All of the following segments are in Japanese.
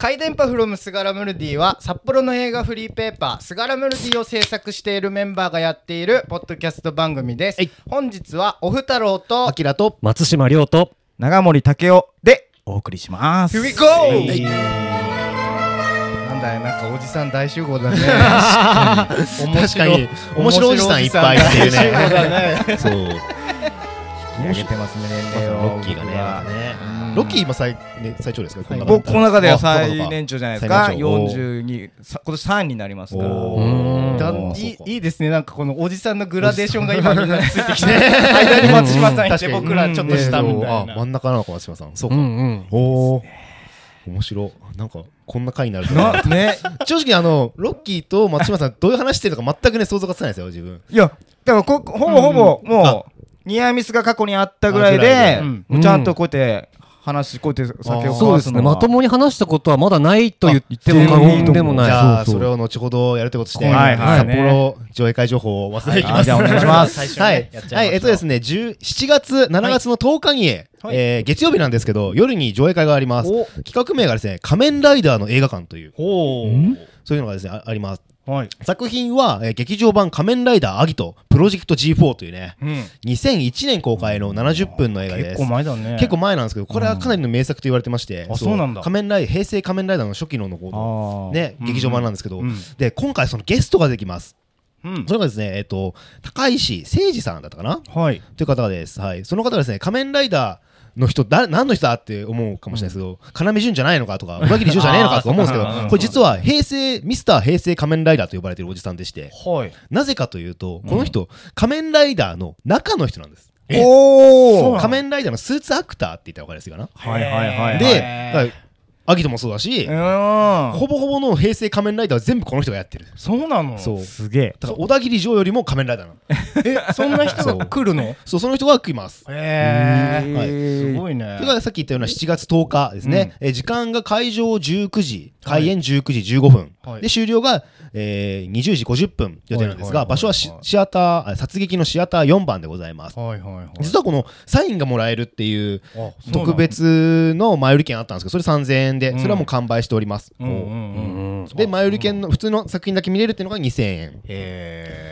回電波フロムスガラムルディは札幌の映画フリーペーパースガラムルディを制作しているメンバーがやっているポッドキャスト番組です、本日はおふたろうとあきらと松島亮と長森武雄でお送りします。Here we go! なんだよなんかおじさん大集合だね。面確かに。面白いおじさんいっぱいっていうねそう。上げてますね、年齢を。ロッキーがねロッキー今最,、ね、最長ですかこの中僕、この中では最年長じゃないですか。最年長。42、さ今年3になりますから。いいいいですね。なんかこのおじさんのグラデーションが今みん。なについてきて間に松島さんいて僕らちょっと下みたいあな真ん中なのか松島さん。そうか、うんうん。おお面白い。なんかこんな回になると。な、ね。正直あのロッキーと松島さんどういう話してるのか全くね想像がつかないですよ自分。いや、だからこ、ほぼほぼ、もう、ニアミスが過去にあったぐらいでで、うん。もうちゃんとこうやって、話、こうやって酒を交そうですね。まともに話したことはまだないと言ってもあ過言でもない。じゃあそれを後ほどやるということして、はい。はい。札幌上映会情報を忘れていきます、あじゃあお願いします。はい、はい、えっとですね、10 7月、7月の10日に、えー月曜日なんですけど、夜に上映会があります。お。企画名がですね、仮面ライダーの映画館という、ほそういうのがですね、ああります。うはい。作品は、えー劇場版仮面ライダーアギト、プロジェクト G4 というね、うん。2001年公開の70分の映画です。結構前だね。結構前なんですけど、これはかなりの名作と言われてまして、あそう。なんだ。仮面ライ平成仮面ライダーの初期ののね、劇場版なんですけど、うん。で、今回そのゲストができます。うん。それがですね、えっ、と、高石誠二さんだったかな？はい。という方です。はい。その方がですね、仮面ライダーの人、だ何の人だって思うかもしれないですけど、要潤じゃないのかとか、裏切り嬢じゃねえのかとか思うんですけどこれ実は平成、ミスター平成仮面ライダーと呼ばれているおじさんでして、はいなぜかというと、この人、仮面ライダーの中の人なんです。おー仮面ライダーのスーツアクターって言ったら分かりやすいかな。はいはいはいはい。で、アギトもそうだし、うん。ほぼほぼの平成仮面ライダーは全部この人がやってる。そうなの？そう。すげえ。だから小田切城よりも仮面ライダーなの。えそんな人が来るの？へそう、その人が来ます。えはい。すごいね。それからさっき言ったような7月10日ですね、えー時間が会場19時開演19時15分、はい。で終了が、えー20時50分予定なんですが、はいはいはいはい。場所はシシアターあ殺撃のシアター4番でございます、はいはいはい実はこのサインがもらえるっていう特別の前売り券あったんですけどそれ3000円で、うん。それはもう完売しております、で前売り券の普通の作品だけ見れるっていうのが2000円。っ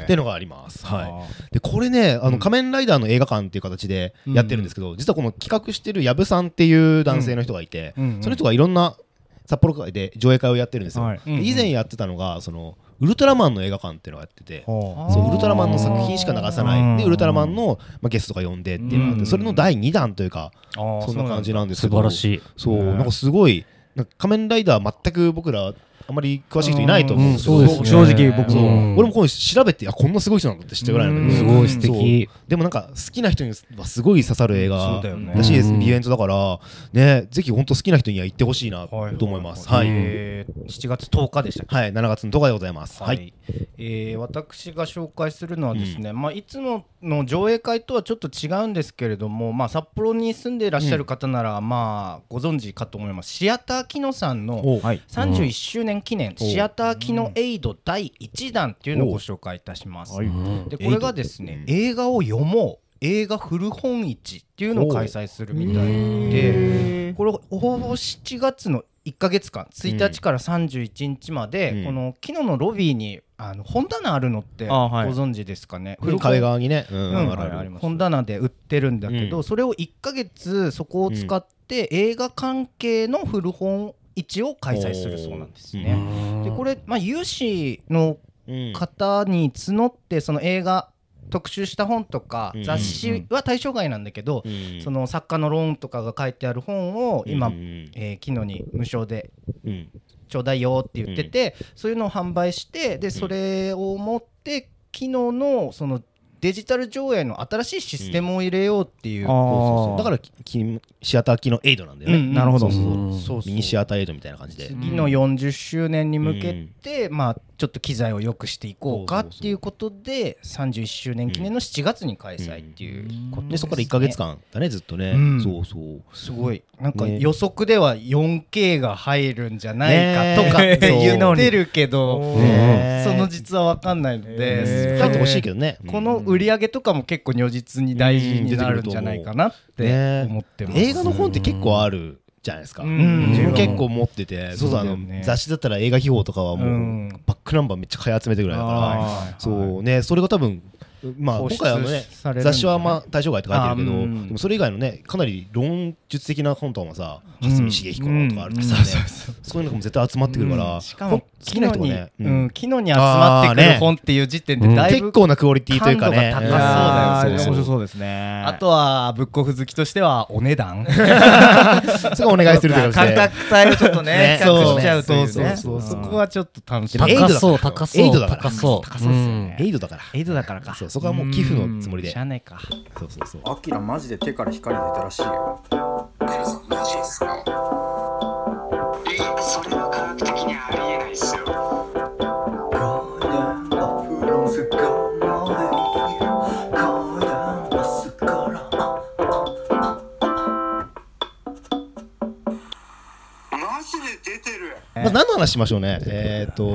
ていうのがあります、はい。あでこれねあの仮面ライダーの映画館っていう形でやってるんですけど、実はこの企画してる矢部さんっていう男性の人がいて、うん。うん。その人がいろんな札幌会で上映会をやってるんですよ、はい。で以前やってたのがそのウルトラマンの映画館っていうのをやってて、ほそうウルトラマンの作品しか流さない、うん。でウルトラマンの、まあ、ゲストが呼んでっていうのがあって、うん。それの第2弾というか、そんな感じなんですけ素ど晴らしい。そう、ね。なんかすごい仮面ライダー全く僕らあまり詳しい人いないと思うんですけど、正直僕そう。うん俺もこう調べてあこんなすごい人なんだって知ったぐらいなんだけど。すごい素敵でもなんか好きな人にはすごい刺さる映そ画うだよね。らしいです、うん。イベントだから。ねぜひ本当好きな人には行ってほしいな。と思い。ますはい、えー7月10日でしたっけ？はい、7月の10日でございます。はい、えー私が紹介するのはですね、まあ、いつもの上映会とはちょっと違うんですけれども、まあ、札幌に住んでいらっしゃる方なら、まあ、ご存知かと思います。シアターキノさんのおはい。31周年記念、おシアターキノエイド第1弾っていうのをご紹介いたします。はい。でこれがですね、映画を読もう。映画古本市っていうのを開催するみたいでこれほぼ7月の1か月間1日から31日まで、うん。このキノのロビーにあの本棚あるのってご存知ですかね、これ壁側にね、うん。うん。本棚で売ってるんだけど、うん。それを1か月そこを使って映画関係の古本市を開催するそうなんですね。でこれ、まあ、有志のうん方に募ってその映画特集した本とかうん。雑誌は対象外なんだけど、うん。その作家の論とかが書いてある本を今、うんえー昨日に無償でうん。ちょうだいよって言ってて、そういうのを販売してでそれを持って昨日のそのデジタル上映の新しいシステムを入れようっていう、うそうそうーだからきシアター機のエイドなんだよね、うん。なるほど。そうそうそう。うん。そうそうミニシアターエイドみたいな感じで、次の40周年に向けて、まあちょっと機材を良くしていこうかっていうことで31周年記念の7月に開催っていうことでそこから1か月間だねずっとね、うん。そうそう。すごい。なんかね。予測では 4K が入るんじゃないかとかってね言ってるけど、ねその実は分かんないので、ね入ってほしいけどね。この売り上げとかも結構如実に大事になるんじゃないかなって思ってます。映画の本って結構あるじじゃないですか、うん。自分結構持っててそうそうあのそうだよね。雑誌だったら映画秘宝とかはもう、うん。バックナンバーめっちゃ買い集めてるぐら。いだから、そうねそれが多分まあ今回はね雑誌はまあ対象外って書いてるけど、うん。でもそれ以外のねかなり論述的な本とかもさうん。蓮見茂彦のとかあるとかそうそうそういうのも絶対集まってくるから、うん。しかも好きな人はね、ううん。ん、昨日に集まってくる本っていう時点でだいぶ結構なクオリティというかね。感度が高そうだよん。そうそうそうですね。あとはブックオフ好きとしてはお値段。そこお願いするという価形で。格帯をちょっとねね。比較しちゃうというね。そうそうそうそこはちょっと楽しみ。高そう高そう。エイドだから。高そう高そうっすよね。エイドだからエイドだからか。そうそこはもう寄付のつもりで。しゃあねえか。そうそうそう。アキラマジで手から光出たらしいよ。マジですか？まあ、何の話しましょうね。えっ、と、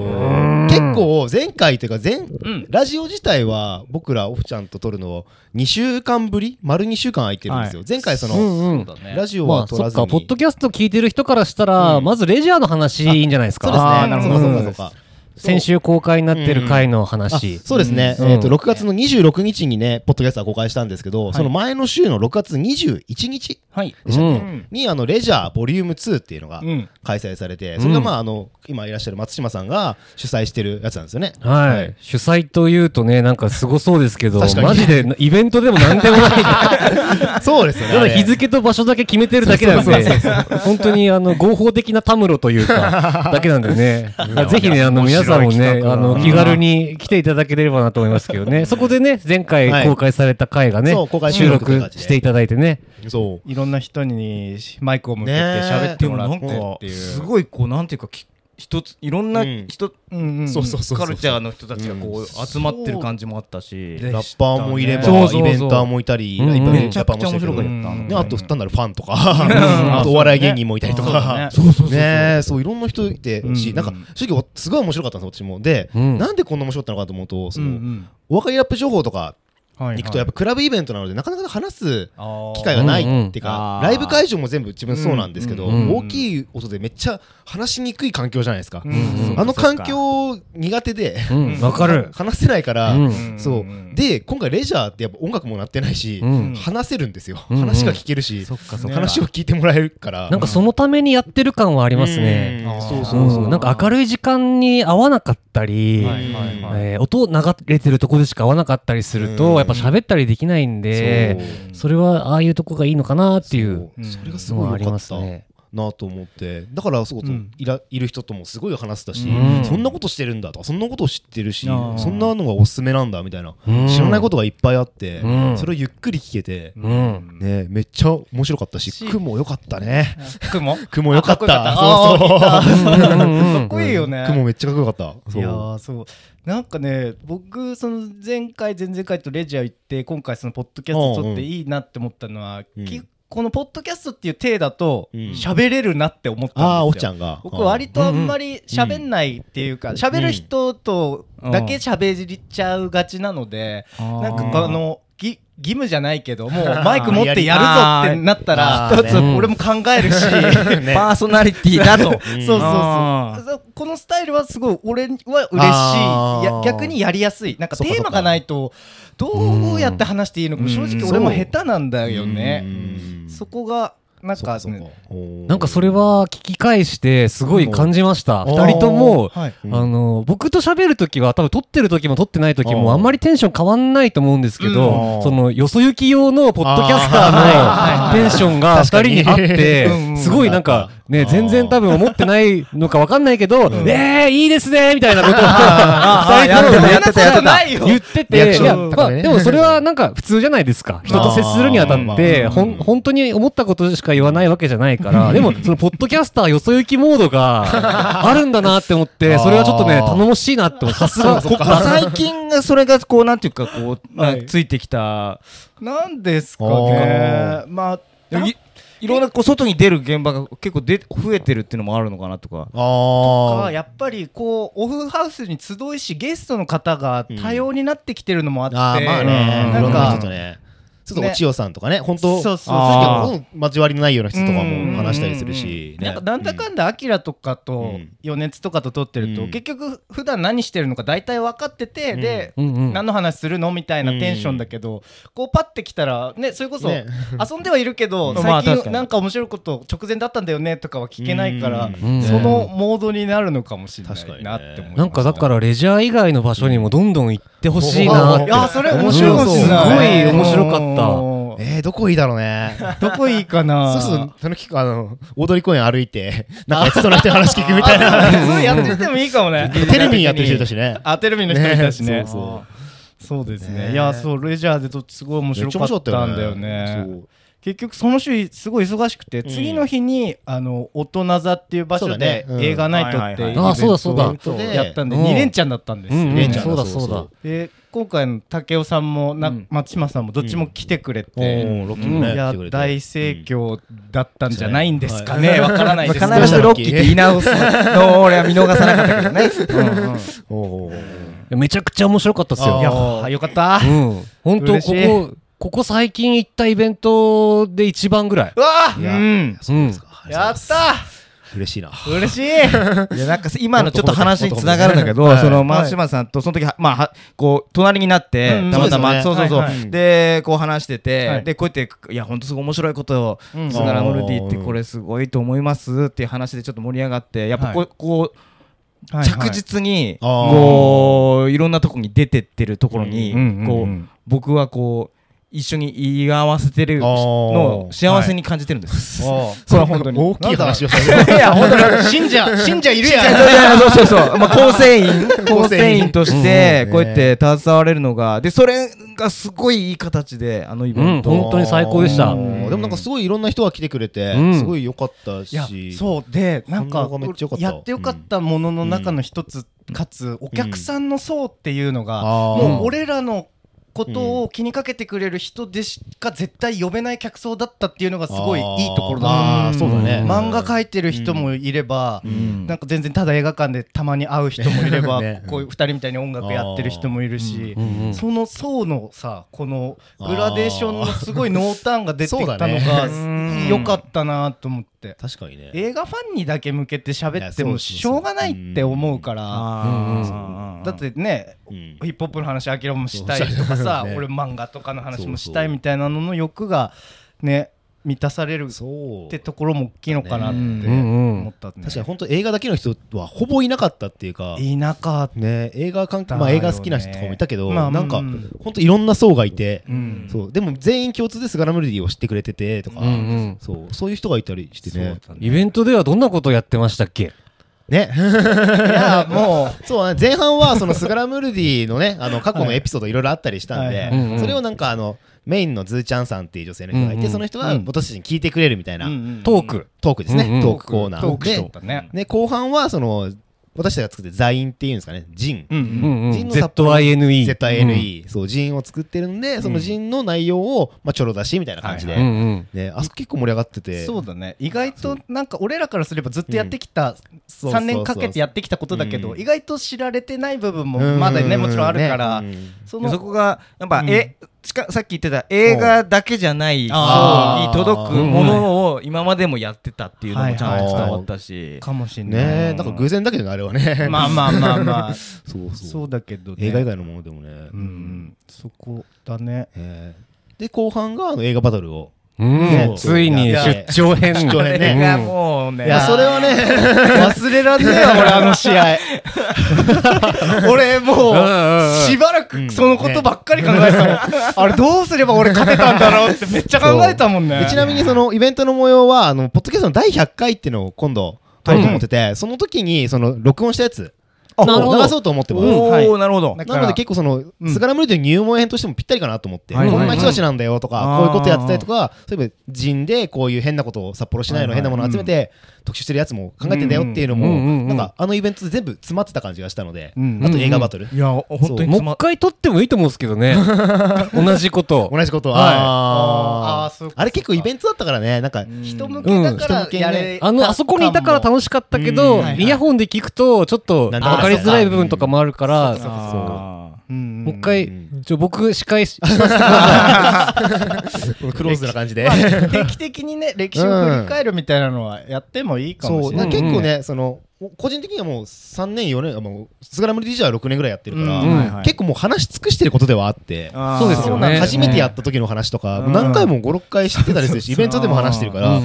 結構前回というか前、んラジオ自体は僕らオフちゃんと撮るのを2週間ぶり？丸2週間空いてるんですよ。はい前回その、うんうんラジオまは撮らずに。あそっかポッドキャスト聞いてる人からしたらまずレジャーの話いいんじゃないですかそうですね。あーなるほどそうかそうかそうか。先週公開になってる回のあ話そうですね、うん。えー、と6月の26日にね、ポッドキャストは公開したんですけど、その前の週の6月21日はい。でしたっけ、うん。にあのレジャーボリューム2っていうのがうん。開催されて、それがまああの今いらっしゃる松島さんが主催してるやつなんですよね。はい、主催というとねなんかすごそうですけどマジでイベントでもなんでもない。そうですよね。日付と場所だけ決めてるだけなんで本当にあの合法的なたむろというか だけなんでね。ぜひねあの皆さんもねあの気軽に来ていただければなと思いますけどね。そこでね前回公開された回がね、収収録していただいてね。そう。いろんな人にマイクを向けて喋ってもらってでもなんかっていう。すごいこうなんていうかき一ついろんなうん。人、うんうん。そうそうそうカルチャーの人たちがこう集まってる感じもあったし、ラッパーもいれば、そうそうそう。イベンターもいたり、うんうん。めちゃくちゃ面白かったねあと単なるファンとか、あとお笑い芸人もいたりとか、そうそうねえそういろんな人いてし、うんなんか正直すごい面白かったんです私も。で、うん。なんでこんな面白かったのかと思うと、そのうんうん。お別れラップ情報とかはい行くとやっぱクラブイベントなのでなかなか話す機会がないっていうか、ライブ会場も全部自分そうなんですけど、大きい音でめっちゃ話しにくい環境じゃないですか。あの環境苦手で、うん。わかる。話せないから、うんそう。で今回レジャーってやっぱ音楽も鳴ってないし、うん。話せるんですよ、話が聞けるし、話を聞いてもらえるから。なんかそのためにやってる感はありますね。そうそうそう、う。んなんか明るい時間に合わなかったり、えー音流れてるとこでしか合わなかったりすると、うんやっぱ喋ったりできないんで、それはああいうとこがいいのかなっていうそう。それがすのはありますね。なと思って。だからそうそう、うん。いらいる人ともすごい話せたし、うん。そんなことしてるんだとかそんなことを知ってるしそんなのがおすすめなんだみたいな、うん。知らないことがいっぱいあって、うん。それをゆっくり聞けて、うん。ね、めっちゃ面白かったしし。雲良かったね。雲？雲良かった。あそうそう。かっこいいよね。雲めっちゃかっこよかった。いそう。やーそう。なんかね僕その前回前々回とレジャー行って今回そのポッドキャスト撮っていいなって思ったのは、うん。きこのポッドキャストっていう体だとうん。喋れるなって思ったんですよ。ああおちゃんが。僕割とあんまり喋んないっていうか喋る人とだけ喋りちゃうがちなのでなんかあのぎ義務じゃないけど もうマイク持ってやるぞってなったら一つ俺も考えるし ね。パーソナリティだと。うん。そうそうあそうこのスタイルはすごい俺は嬉しい。逆にやりやすい。なんかテーマがないとどうやって話していいのかも正直俺も下手なんだよね。うん。そこがなんかなんかそれは聞き返してすごい感じました。うん。二人とも、はい。うん。あの僕と喋るときは多分撮ってる時も撮ってない時もあんまりテンション変わんないと思うんですけうん。ど、そのよそ行き用のポッドキャスターのテンションが二人にあってすごいなんかね全然多分思ってないのかわかんないけど、えーいいですねみたいなことを あーやって言って。て、いや、まあでもそれはなんか普通じゃないですか。人と接するにあたって、ほん、本当に思ったことしか言わないわけじゃないから、でもそのポッドキャスターよそ行きモードがあるんだなって思って、それはちょっとね、頼もしいなって思う。さすが、ここ最近がそれがこうなんていうかこう なついてきた。なんですかあねまあいいろんなこう外に出る現場が結構で増えてるっていうのもあるのかなとか。あがやっぱりこうオフハウスに集いしゲストの方が多様になってきてるのもあって、あーまあね。なんか人とねちょっとお千代さんとかね本当そうそうそう。交わりのないような人とかも話したりするしね。なんかなんだかんだアキラとかとうん。余熱とかと撮ってると、うん。結局普段何してるのか大体分かってて、で、うんうん。何の話するのみたいなテンションだけど、こうパッて来たらねそれこそね。遊んではいるけど、最近なんか面白いこと直前だったんだよねとかは聞けないから、うん。そのモードになるのかもしれないなって思なんかだからレジャー以外の場所にもどんどん行ってほしいなって。いやそれ面白いすごい面白かったったえー、どこいいだろうね。どこいいかな。そうするとその日あの大通公園歩いて なんかやってそうな人に話聞くみたいな。そうやっててもいいかもね。テレビにやってる人いたしね。あテレビの人いたしね。ね。そうそう。ですね。ね。いやそうレジャーでとすごい面白かったんだよね。そう結局その週すごい忙しくて、次の日にあの大人座っていう場所で映画ナイトっていはいはいあそうだそうだ。をやったんでうん。2連チャンだったんですよ、うんうん。レンちゃんそうだそうだ。で今回の武雄さんもな、うん。松島さんもどっちも来てくれて、いや大盛況だったんじゃないんですかね。わ、からないですけど。まあ必ずロッキーって言い直すのを俺は見逃さなかったけどね。めちゃくちゃ面白かったですよ。いやーよかった、うん。本当ここここ最近行ったイベントで一番ぐらい。うわいやうん。うん。やった嬉しいな。嬉しい。いやなんか今のちょっと話につながるんだけ。ど、はい。その松島さんとその時はまあはこう隣になって、うん。たまたまそですよね。そううそうそう、はいはい。でこう話してて、はい。でこうやっていや本当すごい面白いことを、うん。スガラムルディってこれすごいと思いますっていう話でちょっと盛り上がってやっぱこう,、はい。こうはい着実にこういろんなとこに出てってるところに、うんうんうん。こう僕はこう一緒に言い合わせてるのを幸せに感じてるんです。それは本当に。大きい話をされいや本当に。信 者信者いるいややん。いやそうそうそう、まあ、構成員。構成成員員としてうんこうやって携われるのがでそれがすごいいい形であのイベント、うん本当に最高でした。うん。でもなんかすごいいろんな人が来てくれてうん。すごい良かったいやしそう。でなんかやってよかったものの中の一つ、かつお客さんの層っていうのが、もう俺らのことを気にかけてくれる人でしか絶対呼べない客層だったっていうのがすごいいいところだ。なあーそうだね。漫画描いてる人もいれば、ん。なんか全然ただ映画館でたまに会う人もいれば、ね。こういう二人みたいに音楽やってる人もいるし、うん。うん。その層のさこのグラデーションのすごい濃淡が出てきたのそうだね。が良かったなと思って。確かにね。映画ファンにだけ向けて喋ってもしょうがないって思うから。だってねうん。ヒップホップの話あきらもしたいとかさ、ね。俺漫画とかの話もしたいみたいなのの欲がね満たされるってところも大きいのかなってうんうん思ったね。確かに本当映画だけの人はほぼいなかったっていうかいなかっね映画関係まあ映画好きな人とかもいたけどまあなんかうん。本当いろんな層がいてうん。そう。でも全員共通でスガラムルディを知ってくれててとかうんうん。そう。そういう人がいたりしてね。イベントではどんなことやってましたっけ？ね。いや もそうね。前半はそのスガラムルディのねあの過去のエピソードいろいろあったりしたんでそれをなんかあのメインのズーちゃんさんっていう女性の人がいてその人がうん。私たちに聞いてくれるみたいなトーク。トークですね。トークコーナトーで後半はその私たちが作ってる座員っていうんですかね。ジン。うんうんうん。うん。ジンの ZINE。ZINE そうジンを作ってるんでその ZINE の内容をまあちょろ出しみたいな感じで。うんうん。ねあそこ結構盛り上がってて。そうだね。意外となんか俺らからすればずっとやってきたそう3年かけてやってきたことだけどうん意外と知られてない部分もうん。まだねもちろんあるからねそこがやっぱ、うん。えしかさっき言ってた映画だけじゃない層あー。に届くものを今までもやってたっていうのもちゃんと伝わったし、かもしれうんない。ねなん。か偶然だけどねあれはね。まあまあまあまあ。そうそう。そうだけどね。映画以外のものでもね。うん。うん。そこだね。えー。で後半があの映画バトルをうついに出張編。出張編ね。がうん。もうね。いやそれはね 忘れらんねえわ俺あの試合。俺もうしばらくそのことばっかり考えてたもん。あれどうすれば俺勝てたんだろうって めっちゃ考えたもんね。でちなみにそのイベントの模様はあのポッドキャストの第100回っていうのを今度撮ろうと思ってて、その時にその録音したやつ流そうと思ってます。なるほど。なので結構その、うん。スガラムルディの入門編としてもぴったりかなと思って、はいはいはい。こんな人たちなんだよとか、こういうことやってたりとか、そういえば人でこういう変なことを札幌市内の変なものを集めて、特集してるやつも考えてんだよっていうのも、うんうんうんなんかあのイベントで全部詰まってた感じがしたので、うんあと映画バトル、いや本当にもう一回撮ってもいいと思うんですけどね。同じこと。同じこと、はい。あー。あーそうかあれ結構イベントだったからね、なんか、人向けだからやれあの、あそこにいたから楽しかったけど、うん。イヤホンで聞くと、ちょっと分なんだかりづらい部分とかもあるから、そうあう。んうんもう一回うんちょ僕司会しさせてくださこの クローズな感じで。ま。あ定期的にね 歴史を振り返るみたいなのはやってもいいかもしれない。な結構ね、その、個人的にはもう3年、4年、もう、スグラム DJ は6年ぐらいやってるから、うん。はいはい。結構もう話し尽くしてることではあって、そうですよね。初めてやった時の話とか、うん。何回も5、6回知ってたりするし、イベントでも話してるかい。ら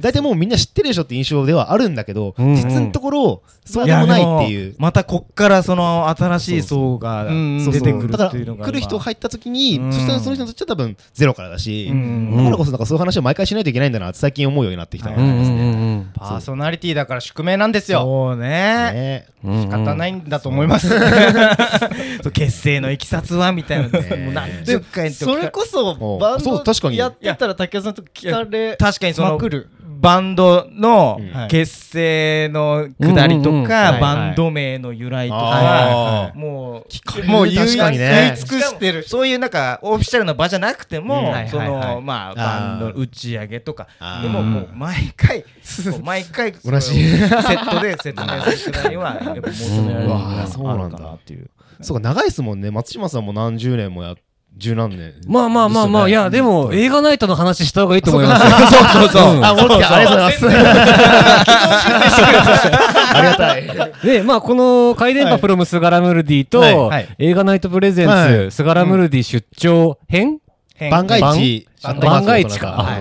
大体もうみんな知ってるでしょって印象ではあるんだけど、うんうん。実のところ、そうでもないっていう。またこっからその新しい層が出てくるだからっていうのが来る人入った時に、うん。そしたらその人にとっちゃ多分ゼロからだし、うん。だからこそなんかそういう話を毎回しないといけないんだなって最近思うようになってきたパーソナリティだから宿命なんですよ。そうね。仕方ないんだと思います。そう結成のいきさつはみたいな。のもう何十回とそれこそおバンそう確かに。ドやってたら竹雄さんと聞かれ確かにそのまくるバンドのうん結成のくだりとかはいバンド名の由来とあかもうもう言い確かにね。言い尽くしてる。そういうなんかオフィシャルな場じゃなくてうん。もはいそのまあバンドの打ち上げとか。でももう毎回 こう毎回同じセットで説明するくらいには やっぱ求められるうわのがそうなんだあるかなっていう。そうか長いですもんね。松島さんも何十年もや十何年まあまあまあまあ、いや、でも、映画ナイトの話した方がいいと思います。そうそうそう。うん。あ戻ってきたありがとうございます。ありがたいで、まあ、この、回電波プロムスガラムルディと、映画ナイトプレゼンツ、はい。スガラムルディ出張編、番外地番番外地か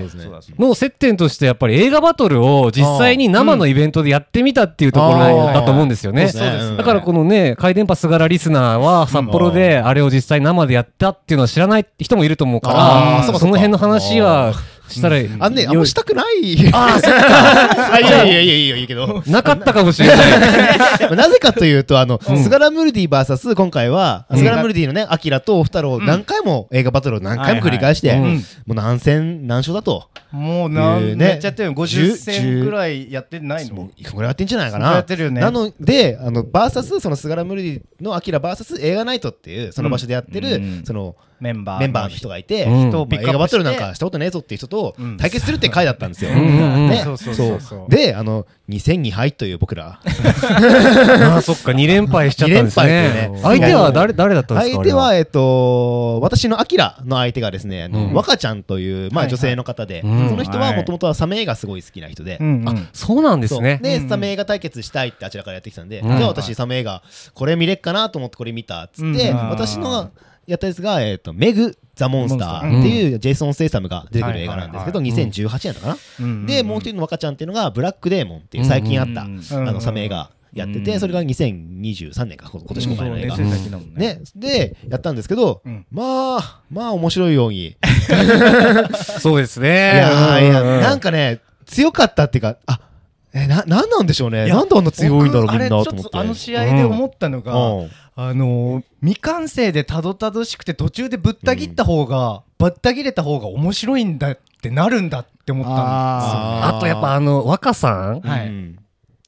の接点としてやっぱり映画バトルを実際に生のイベントでやってみたっていうところだと思うんですよね。そうですね。だからこのね、回電波すがらリスナーは札幌であれを実際生でやったっていうのは知らない人もいると思うから、その辺の話はしたら、あんねあんましたくない。あーそっ あいやいやいやいやいいけど。なかったかもしれない。なぜかというと、あの、スガラムルディ VS 今回は、スガラムルディのね、アキラとオフ太郎、何回も映画バトルを何回も繰り返して、もう何戦何勝だと。もうなん、えーね。めっちゃやってるよ。5010戦ぐらいやってないの？もういくぐらいやってんじゃないかな。やってるよね。なので、あの、バーサス、そのスガラムルディのアキラ VS 映画ナイトっていう、その場所でやってる、うん。その、メンバーメンバーの人がいて、映画バトルなんかしたことねえぞっていう人とうん。対決するって回だったんですよ。で、あの、2戦2敗という僕ら。ああ、そっか、2連敗しちゃったんですね。相手は誰、誰だったんですか相手は、えっと、私のアキラの相手がですね、若ちゃんという、まあ、女性の方で、うん。その人はもともとはサメ映画すごい好きな人で、うんうん。そうなんですね。で、うんサメ映画対決したいってあちらからやってきたんで、うん。じゃあ私サメ映画、これ見れっかなと思ってこれ見たっつって、うん。私のやったやつが、えっと、メグ・ザ・モンスターっていうジェイソン・ステイサムが出てくる映画なんですけど、はい2018年だかな。うんで、もう一人の若ちゃんっていうのが、ブラック・デーモンっていう最近あった、うんあのサメ映画やってて、それが2023年か、今年公開の映画。ね。で、やったんですけど、うん。まあ、まあ面白いように。い そうですね。やーいや、なんか、かね、強かったっていうか、あ、え、な、なんなんでしょうね。なんであんな強いんだろう、みんなと思って。僕あれちょっとあの試合で思ったのが、うんあのー未完成でたどたどしくて途中でぶった切った方が、ぶった切れた方が面白いんだってなるんだって思ったんですよ。ああとやっぱあの、若さんはいうん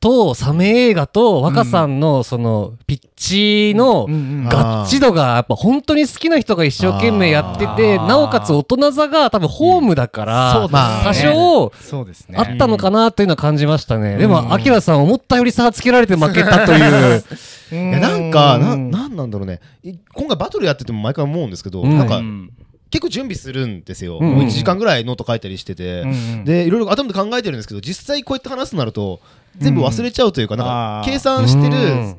とサメ映画と若さんのその、ピッチのガッチ度がやっぱ本当に好きな人が一生懸命やってて、なおかつ大人座が多分ホームだから、多少そうですね。あったのかなというのは感じましたね。でうんも、アキラさん思ったより差つけられて負けたという。い いやなんか、な、なんなんだろうね。い今回バトルやってても毎回思うんですけど、うんなんかう、ん結構準備するんですよ。うんもう1時間ぐらいノート書いたりしてて。で、いろいろ頭で考えてるんですけど、実際こうやって話すとなると、全部忘れちゃうというか、なんか計算してる、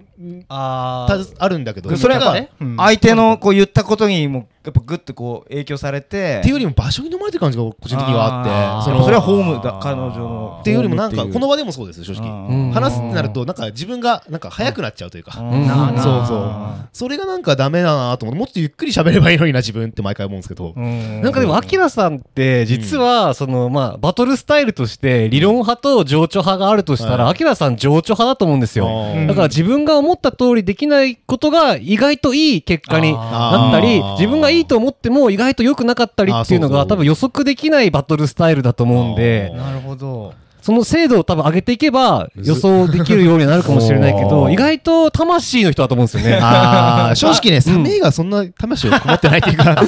あたあるんだけど、それが相手のこう言ったことにもやっぱグッとこう影響されて。っていうよりも場所に飲まれてる感じが個人的にはあって、そのそれはホームだ彼女の。っていうよりもなんか、この場でもそうです、正直。うん。話すってなると、なんか自分がなんか早くなっちゃうというか、そうそう。それがなんかダメだなと思って、もっとゆっくり喋ればいいのにな、自分って毎回思うんですけど。うん。なんかでも、アキラさんって、実は、その、まあ、バトルスタイルとして、理論派と情緒派があるとしたら、はいアキラさん情緒派だと思うんですよ。うん。だから自分が思った通りできないことが意外といい結果になったり自分がいいと思っても意外と良くなかったりっていうのが多分予測できないバトルスタイルだと思うんで、なるほど。その精度を多分上げていけば予想できるようになるかもしれないけど、意外と魂の人だと思うんですよね。正直ね、サメがそんな魂をこもってないっていうか、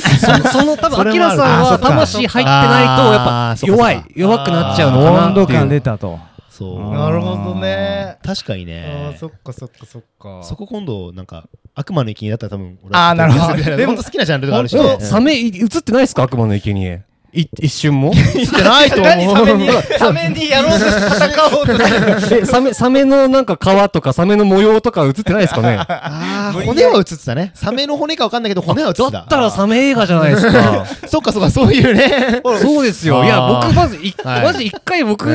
その多分、アキラさんは魂入ってないと、やっぱ弱い、弱くなっちゃうのかなっていう。温度感出たとそう。なるほどね。確かにあねー、そっかそっかそっか。そこ今度、なんか、悪魔の生贄だったら多分俺あーなるほど。で も本当好きなジャンルとかあるしでねもサメい映ってないですか？悪魔の生贄い一瞬も？映ってないと何サメに思う サメにやろうと戦おうとしてサメサメのなんか皮とかサメの模様とか映ってないですかね？あー骨は映ってたね。サメの骨か分かんないけど骨は映ってた。だったらサメ映画じゃないですか。そっかそっかそういうね。そうですよ。いや僕まずいはい。マジ一回僕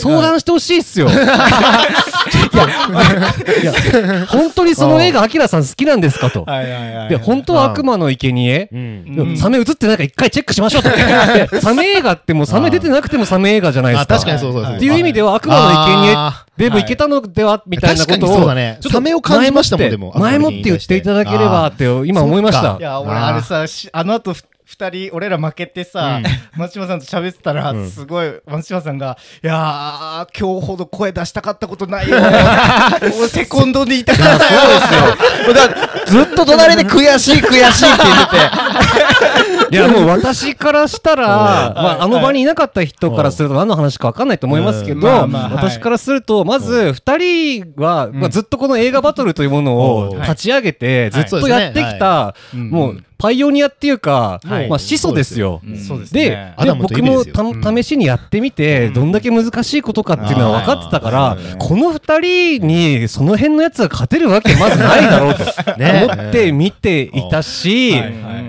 相談してほしいっすよ。い。や本当にその映画アキラさん好きなんですかと。で本当は悪魔の生贄？うん。サメ映ってないから一回チェックしましょうと。で サメ映画ってもうサメ出てなくてもサメ映画じゃないですか。あ確かにそうそうそうっていう意味では悪魔の生贄あでもいけたのではみたいなことを。ちょっとサメを感じましたもんでも前もって言っていただければって今思いましたい。や俺あれさしあの後ふ二人俺ら負けてさ、松島さんと喋ってたら、すごい松島さんが「いやー今日ほど声出したかったことないよ」俺 セコンドでいたから。そうですよ。ずっと隣で悔しい悔しいって言ってて。いやもう私からしたら、まあ、あの場にいなかった人からすると何の話か分かんないと思いますけうん。ど、まあまあはい私からすると、まず二人は、まあ、ずっとこの映画バトルというものをうん立ち上げて、ずっとやってきた、もう、パイオニアっていうか、はい。まあ、始祖ですよ。で僕も試しにやってみて、どんだけ難しいことかっていうのは分かってたからこの二人にその辺のやつが勝てるわけまずないだろうと ね。思って見ていたし、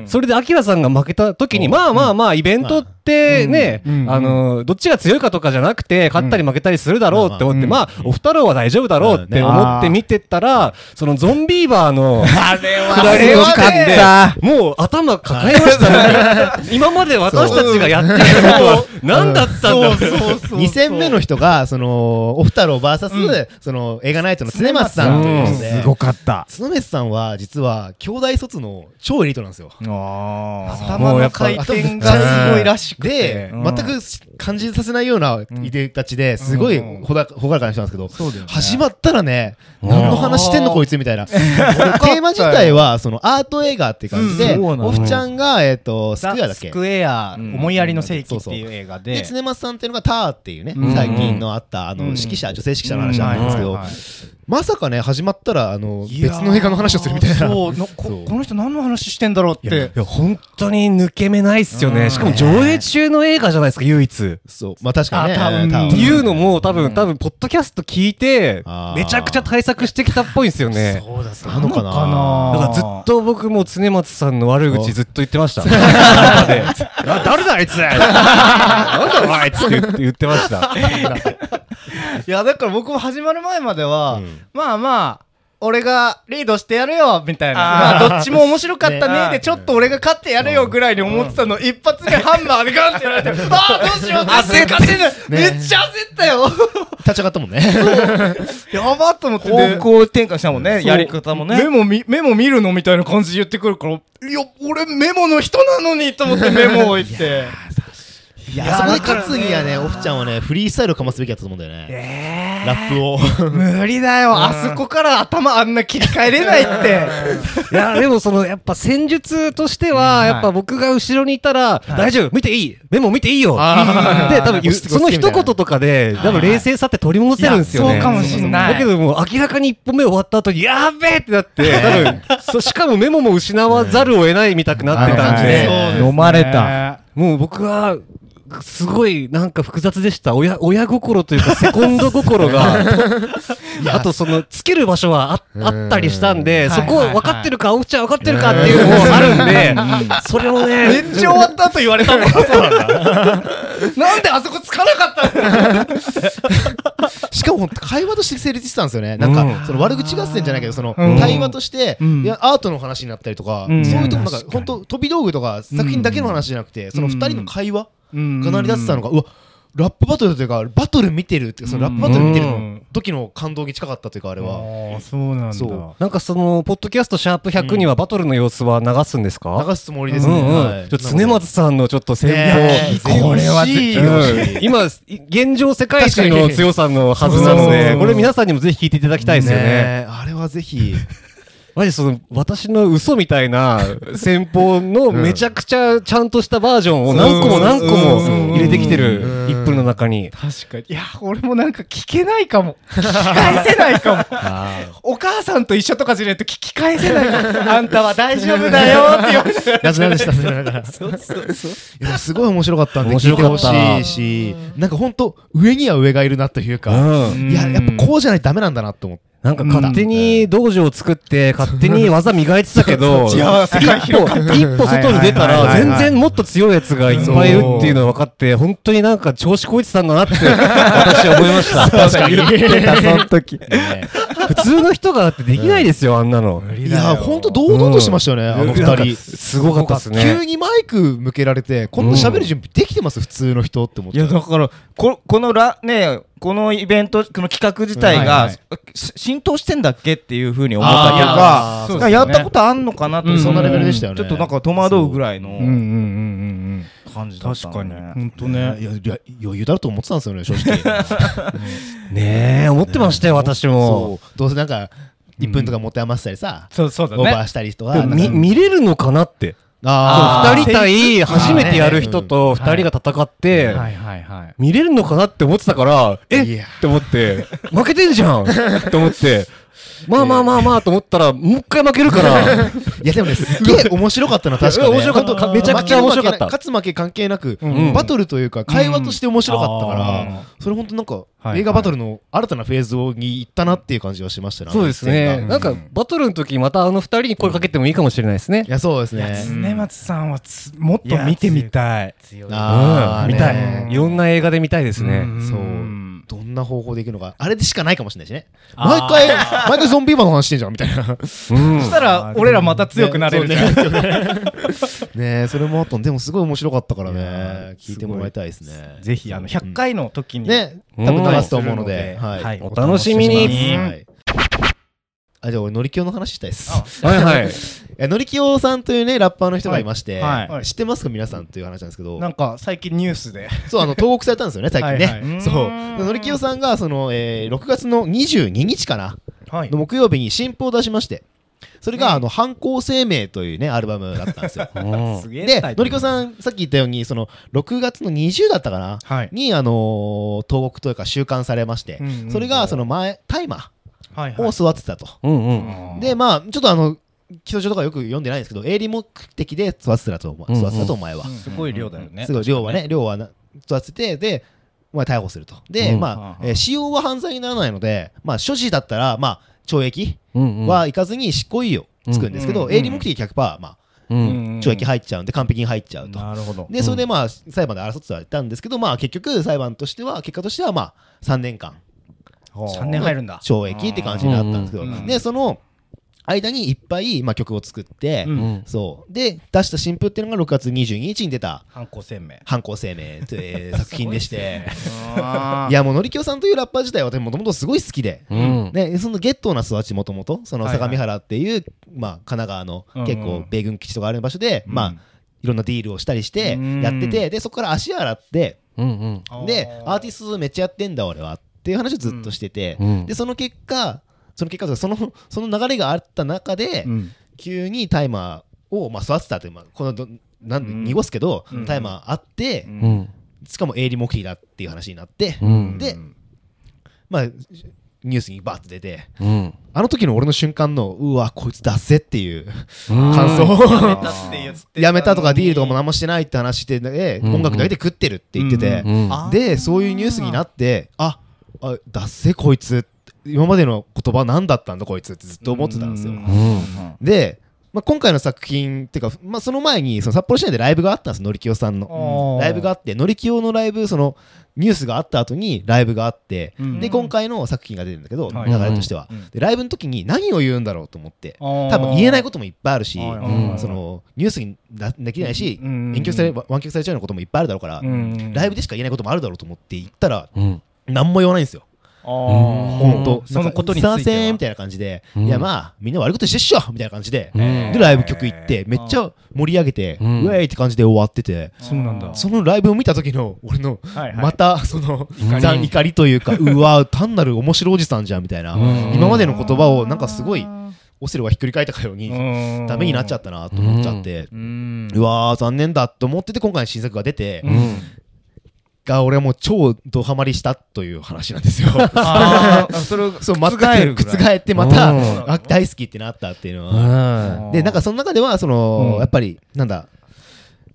それでアキラさんが負けた時に、まあまあまあ、イベントってね、あの、どっちが強いかとかじゃなくて、勝ったり負けたりするだろうって思って、まあ、お二人は大丈夫だろうって思って見てたら、そのゾンビーバーの、あれはあれよかったもう頭抱えましたね。今まで私たちがやってきたことは何だったんだろう。2戦目の人がそのオフ太郎 VS その映画ナイトの常松さんという人で。かった。常松さんは実は兄弟卒の超エリートなんですよ。頭の回転がすごいらしくて。で、うん。全く感じさせないようないでたちですごいほだほがらかな人なんですけど、そうだよね。始まったらね、何の話してんのこいつみたいな。テーマ自体はそのアート映画って感じで、うん。オフちゃんが、えっと、スクエアだっけ？スクエア思いやりの世紀っていう映画で、で常松さんっていうのがターっていうね、うん。最近のあった、あの、うん。指揮者、女性指揮者の話なんですけど、はいはいはい。まさかね、始まったら、あの、別の映画の話をするみたいな。この人何の話してんだろうって。いや、本当に抜け目ないっすよね。しかも上映中の映画じゃないですか、唯一。そう。まあ確かにね。あ多分っていうのも多分、多分、ポッドキャスト聞いてめちゃくちゃ対策してきたっぽいんですよね。そうだ、そうなのかな。だからずっと僕も常松さんの悪口ずっと言ってました。誰だあいつ なんだあいつって言ってました。いやだから僕も始まる前までは、うんまあまあ俺がリードしてやるよみたいな。まあどっちも面白かったねねでちょっと俺が勝ってやるよぐらいに思ってたの、一発目ハンマーでガンってやられて ああどうしよう焦って勝てない、めっちゃ焦ったよ。立ち上がったもんね。やばっと思って方向転換したもんね、やり方もね。メモみメモ見るのみたいな感じで言ってくるからいや俺メモの人なのにと思ってメモを置いていや、そこで勝つにはね、オフちゃんはね、フリースタイルをかますべきだったと思うんだよね。ラップを。無理だよ。あそこから頭あんな切り替えれないって。いや、でもその、やっぱ戦術としては、やっぱ僕が後ろにいたら、大丈夫、見ていい、メモ見ていいよ。で、多分、その一言とかで、多分冷静さって取り戻せるんですよね。そうかもしんない。だけどもう明らかに一本目終わった後に、やーべえってなって、多分、そしかもメモも失わざるを得ないみたくなってたんはい。で、はい飲まれた。もう僕は、すごいなんか複雑でした。親、親心というか、セコンド心が。あと、その、つける場所はああったりしたんで、そこ分かってるか、オフちゃん分かってるかっていうのもあるんで、それをめね、っちゃ終わった後言われたもん。なんであそこつかなかったのしかも会話として成立してたんですよね。なんか、うん。その悪口合戦じゃないけど、その、うん。対話として、うん。いや、アートの話になったりとか、うん。そういうとこ、なんか、本当飛び道具とか、作品だけの話じゃなくて、その二人の会話が成り立ってたのが、うわ、ラップバトルというか、バトル見てるっていうか、そのラップバトル見てるの時の感動に近かったというか、あれは。あそうなんそなんかその、ポッドキャストシャープ100にはバトルの様子は流すんですか？流すつもりですね。うんうん。はいちょっと常松さんのちょっと戦ね法。これはぜひうん今、現状世界一の強さのはずなので、これ皆さんにもぜひ聞いていただきたいですよね。ねあれはぜひ。マジその、私の嘘みたいな 戦法のめちゃくちゃちゃんとしたバージョンを何個も何個も入れてきてるうん。1分の中に。確かに。いや俺もなんか聞けないかも。聞き返せないかも。お母さんと一緒とかじゃないと聞き返せない あんたは大丈夫だよって言われて。なぜなでした。そうそうそう。いやすごい面白かったんで面聞いてほ白かった。しいしなんかほんと上には上がいるなというかうん。いややっぱこうじゃないとダメなんだなと思ってなんか勝手に道場を作って、勝手に技磨いてたけど、一歩、一歩外に出たら、全然もっと強いやつがいっぱいいるっていうのが分かって、本当になんか調子こいてたんだなって、私は思いました。確かに。言ってた、その時。普通の人がだってできないですよ、あんなの。いやほんと堂々としてましたよねあの二人。すごかったですね。急にマイク向けられてこんな喋る準備できてます？普通の人って思って。いや、だから、ここのら、ね、このイベント、この企画自体がはいはい、し浸透してんだっけっていうふうに思ったりとかかやったことあんのかなと、うんそんなレベルでしたよね。ちょっとなんか戸惑うぐらいのうんうんうんうん。感じだった確かに。本当ね。いやいや余裕だろうと思ってたんですよね正直。ねえ、思ってましたよ、私も。どうせなんか1分とか持て余したりさそうそうだね。オーバーしたりとか。でもみ見れるのかなって。あー。二人対初めてやる人と二人が戦って、はいはいはい。見れるのかなって思ってたから、え？いや。って思って、負けてんじゃんって思って、まあまあまあまあと思ったら、もう一回負けるから、いやでもねすっげえ面白かったの確かに面白かった。かめちゃくちゃ面白かった。勝つ負け関係なくん。バトルというか会話として面白かったかうんあらそれ本当なんかはい映画バトルの新たなフェーズに行ったなっていう感じはしましたねそうですね。なんか、バトルの時またあの二人に声かけてもいいかもしれないですね。い。やそうですね。常松さんはつもっと見てみたい。あーうん。見たねい。いろんな映画で見たいですね。そう。うんどんな方法でいくのか。あれでしかないかもしれないしね。毎回毎回ゾンビーバーの話してんじゃんみたいな。うん。そしたら俺らまた強くなれるじゃん。ね。えそれもあった。んでもすごい面白かったからね。聞いてもらいたいですね。ぜひあの100回の時にねうん多分流すと思うので。ははい。い。お楽しみに。はいあじゃあ俺のりきよの話したいです。はいはい。のりきよさんというねラッパーの人がいましてはい。はい。知ってますか皆さんという話なんですけど。なんか最近ニュースで。そうあの投獄されたんですよね 最近はいはねい。そう。でのりきよさんがそのえー6月の22日かなはい。の木曜日に新譜を出しましてそれが、うん。あの反抗生命というねアルバムだったんですよ。う んすげえでのりこさんさっき言ったようにその6月の20だったかなはい。にあのー投獄というか収監されまして、うんうん。それがその前大麻を育ててたと。でまあちょっとあの基礎書とかよく読んでないんですけど営利目的で育ててたと思ううんうん。育てたとお前は、すごい量だよね。すごい量はね量はな育ててでお前逮捕すると。で、うん。まあ、えー使用は犯罪にならないのでまあ所持だったらまあ懲役。は行かずに執行猶予つくんですけど、うん営利目的100%まあうん。懲役入っちゃうんで完璧に入っちゃうと、なるほど。でそれでまあ裁判で争ってはいたんですけどまあ結局裁判としては結果としてはまあ3年間3年入るんだ。懲役って感じになったんですけど、うん。うんでその間にいっぱい、まあ、曲を作って、うん。うん。そう。で出した新譜っていうのが6月22日に出た。犯行声明「犯行声明」という作品でして。あいやもうのりきよさんというラッパー自体はもともとすごい好きで、うん。ね、そのゲットーな育ちもともとそのはいはい。相模原っていう、まあ、神奈川のうんうん。結構米軍基地とかある場所で、うん。まあいろんなディールをしたりしてうん。やっててでそこから足洗ってうんうん。でアーティストめっちゃやってんだ俺は。っていう話をずっとしてて、うん。でその結果その結果そのその流れがあった中で、うん。急にタイマーを、まあ、育てたって、まあ、このどなん濁すけど、うん。タイマーあって。しかも営利目的だっていう話になって、うん。でまあニュースにバーって出てうん。あの時の俺の瞬間のうわこいつ出せっていう感感想やめたって言ってやめたとかディールとかも何もしてないって話してて、うん。音楽だけで食ってるって言ってて、うん。あでそういうニュースになってああ出せこいつ。今までの言葉何だったんだこいつってずっと思ってたんですよ。で、まあ、今回の作品っていうか、まあ、その前にその札幌市内でライブがあったんですのりきよさんの。ライブがあってのりきよのライブそのニュースがあった後にライブがあって、うん。で今回の作品が出るんだけど、はい。流れとしては、うん。でライブの時に何を言うんだろうと思って多多分言えないこともいっぱいあるし、うんそのニュースになできないし、うん。遠曲され湾曲されちゃうようなこともいっぱいあるだろうから、うん。ライブでしか言えないこともあるだろうと思って言ったらうん。何も言わないんですよ。本当。そのことにつ賛いては。成みたいな感じで、うん。いやまあみんな悪いことしてっしょみたいな感じで、うん。でライブ曲行ってめっちゃ盛り上げて、うん。ウェイって感じで終わってて、そうなんだ。そのライブを見た時の俺のはいはい。またその怒り。残怒りというか うわ単なる面白おじさんじゃんみたいな、うん。今までの言葉をなんかすごいオセロがひっくり返ったかようにうん。ダメになっちゃったなと思っちゃって、うん。うわー残念だと思ってて今回の新作が出て、うん。が俺はもう超ドハマりしたという話なんですよ。それをそう、全く覆ってまたうん。あ大好きってなったっていうのは。はで、なんかその中では、その、うん。やっぱり、なんだ、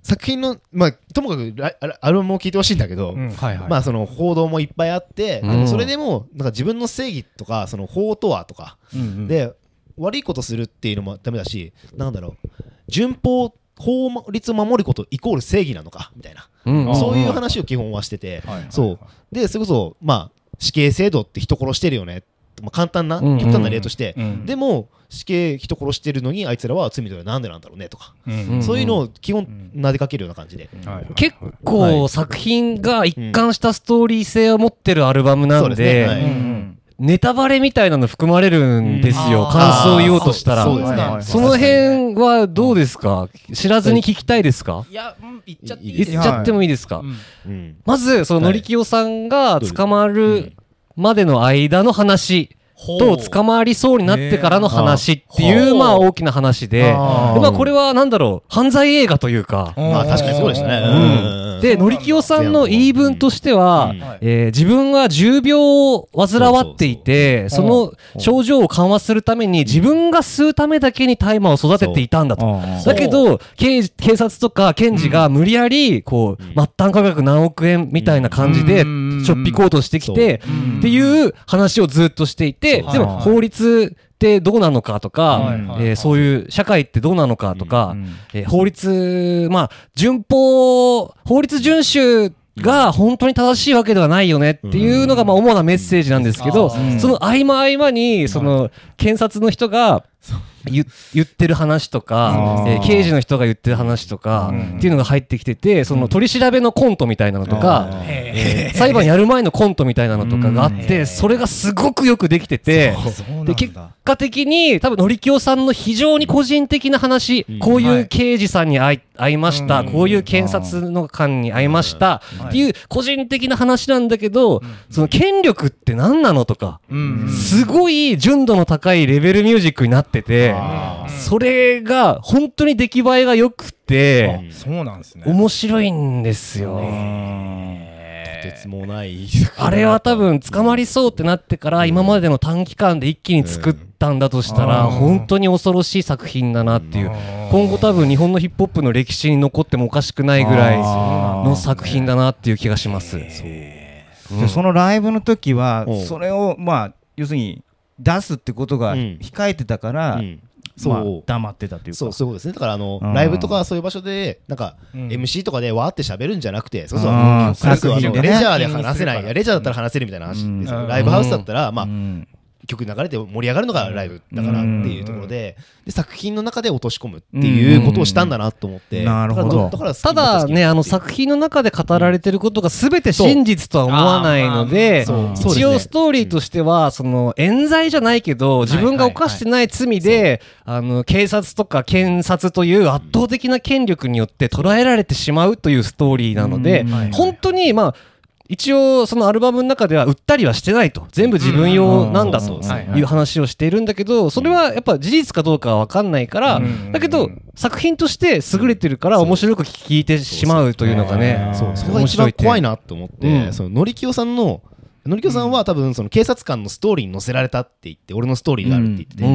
作品の、まあ、ともかくラアアルバムを聴いてほしいんだけど、うん。はいはい。まあその報道もいっぱいあって、うん。それでもなんか自分の正義とかその法とはとか、うんうん。で悪いことするっていうのもダメだしなんだろう順法法律を守ることイコール正義なのかみたいな、うんそういう話を基本はしてて、そう。でそれこそまあ死刑制度って人殺してるよね。まあ、簡単なうん極端な例として、うん。でも死刑人殺してるのにあいつらは罪とはなんでなんだろうねとか、うんそういうのを基本投げかけるような感じで、結構作品が一貫したストーリー性を持ってるアルバムなんでネタバレみたいなの含まれるんですよ、うん。感想を言おうとしたら。そうですね、はいはいその辺はどうですか？知らずに聞きたいですか？いやうん言っちゃっていい言っちゃってもいいですか、うん。うん。まずそののりきよさんが捕まるまでの間の話と捕まりそうになってからの話っていうまあ大きな話で。まあこれはなんだろう犯罪映画というか。まあ確かにそうでしたね、うん。で、のりきよさんの言い分としては、うん。えー自分は重病を患わっていて、その症状を緩和するために自分が吸うためだけに大麻を育てていたんだと。だけど、警警察とか検事が無理やり、こう、末端価格何億円みたいな感じで、うん。しょっぴこうとしてきて、うん。っていう話をずっとしていて、そうでも法律ってどうなのかとか、えーそういう社会ってどうなのかとか、うんえー法律、まあ、順法、法律遵守が本当に正しいわけではないよねっていうのが、まあ、主なメッセージなんですけど、うん。その合間合間に、その、検察の人が、言言ってる話とかえー刑事の人が言ってる話とか、うん。っていうのが入ってきてて、その取り調べのコントみたいなのとか、えー裁判やる前のコントみたいなのとかがあって、それがすごくよくできてて、で結果的に多分のりきおさんの非常に個人的な話、こういう刑事さんに会い会いました、こういう検察の官に会いました、っていう個人的な話なんだけど、その権力って何なのとか、うん。すごい純度の高いレベルミュージックになってて、それが本当に出来栄えが良くて、そうなんですね。面白いんですよ。とてつもないあれは多分捕まりそうってなってから今までの短期間で一気に作ったんだとしたらうん。本当に恐ろしい作品だなっていう。今後多分日本のヒップホップの歴史に残ってもおかしくないぐらいの作品だなっていう気がします。でそのライブの時はうん。それをまあ要するに出すってことがうん。控えてたから、そう。黙ってたというか。そうそういうことですね。だからあのうん。ライブとかそういう場所でなんかうん。MC とかでわーって喋るんじゃなくてそうそう。軽くあのレジャーで話せないレジャーだったら話せるみたいな話ですうん。よライブハウスだったらまあうん曲流れて盛り上がるのがライブだからっていうところでで作品の中で落とし込むっていうことをしたんだなと思って。うん。なるほど。ただね、あの作品の中で語られてることが全て真実とは思わないのでそう、そう一応ストーリーとしては、その、冤罪じゃないけど、自分が犯してない罪で、あの、警察とか検察という圧倒的な権力によって捉えられてしまうというストーリーなので本当に、まあ、一応そのアルバムの中では売ったりはしてないと。全部自分用なんだという話をしているんだけどそれはやっぱ事実かどうかは分かんないからうん。だけど作品として優れてるから面白く聞いてしまうというのがねそこが一番怖いなと思って、うん。そののりきよさんののりきよさんは多分その警察官のストーリーに載せられたって言って俺のストーリーがあるって言ってて、う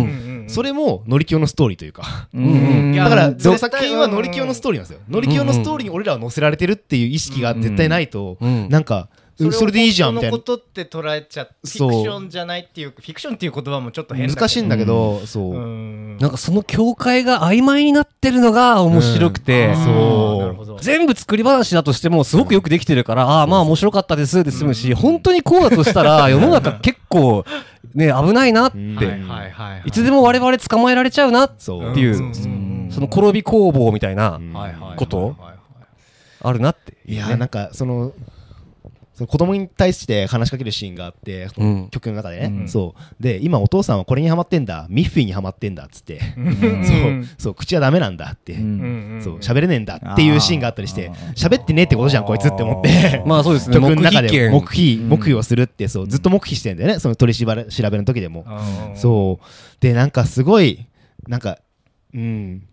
ん。それものりきよのストーリーというか。だからその作品はのりきよのストーリーなんですよ。のりきよのストーリーに俺らは載せられてるっていう意識が絶対ないと、うん。なんかそれでいいじゃんみたいな。ことって捉えちゃフそう。ィクションじゃゃないっていうフィクションっていう言葉もちょっと変だけど。難しいんだけど、そう、うん。なんかその境界が曖昧になってるのが面白くて、うん。そう。なるほど。全部作り話だとしてもすごくよくできてるから、ああまあ面白かったですで済むし、本当にこうだとしたら 世の中結構ね危ないなって、うんはいはいはいはい。いつでも我々捕まえられちゃうなっそうていう、うんうん。その転び工房みたいなうん。はいはいはいことはいはい。あるなっていやーなんかそのその子供に対して話しかけるシーンがあって、うん。曲の中でね、うん。そう。で今お父さんはこれにハマってんだミッフィーにハマってんだっつって、そう。そう口はダメなんだって、うん。うん。そう喋れねえんだっていうシーンがあったりして喋ってねえってことじゃんこいつって思って。まあそうですね。曲の中で黙秘権。黙秘黙秘をするってそうずっと黙秘してんだよね。その取り調べ調べの時でも。うんそう。でなんかすごいなんかうん。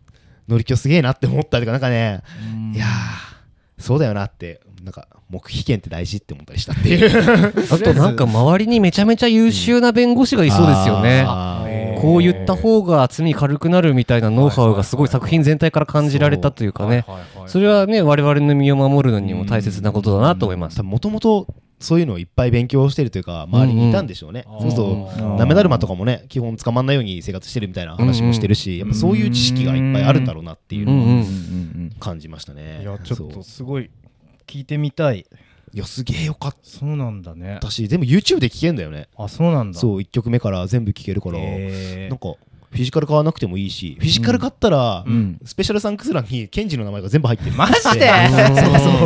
乗り気すげえなって思ったというかなんかね。いやーそうだよなってなんか黙秘権って大事って思ったりしたっていう あとなんか周りにめちゃめちゃ優秀な弁護士がいそうですよね。あーこう言った方が罪軽くなるみたいなノウハウがすごい作品全体から感じられたというかね。それはね、我々の身を守るのにも大切なことだなと思います。もともとそういうのをいっぱい勉強してるというか周りにいたんでしょうね、そうするとなめだるまとかもね基本捕まんないように生活してるみたいな話もしてるし、やっぱそういう知識がいっぱいあるんだろうなっていうのうんうんを感じましたね、いやちょっとすごい聞いてみたい。いやすげえよかっそうなんだね。たし全部 YouTube で聴けんだよね。あそうなんだ。そう1曲目から全部聴けるから。へー。なんかフィジカル買わなくてもいいしフィジカル買ったら、うん。スペシャルサンクス欄にケンジの名前が全部入ってる。マジで？そ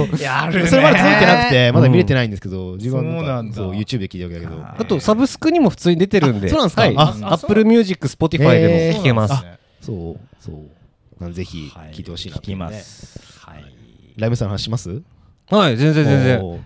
う。そうやるね。それまで届いてなくてまだ見れてないんですけど、自分は。そうなんだ。そう YouTube で聞いたわけだけど。あと、サブスクにも普通に出てるんで。あそうなんですか？はい。あ Apple Music、Spotify でも聴けます。そうそう。なんでぜひはい。聞いてほしいな聞きまねす。はい。ライムスターの話します？はい、全然全然。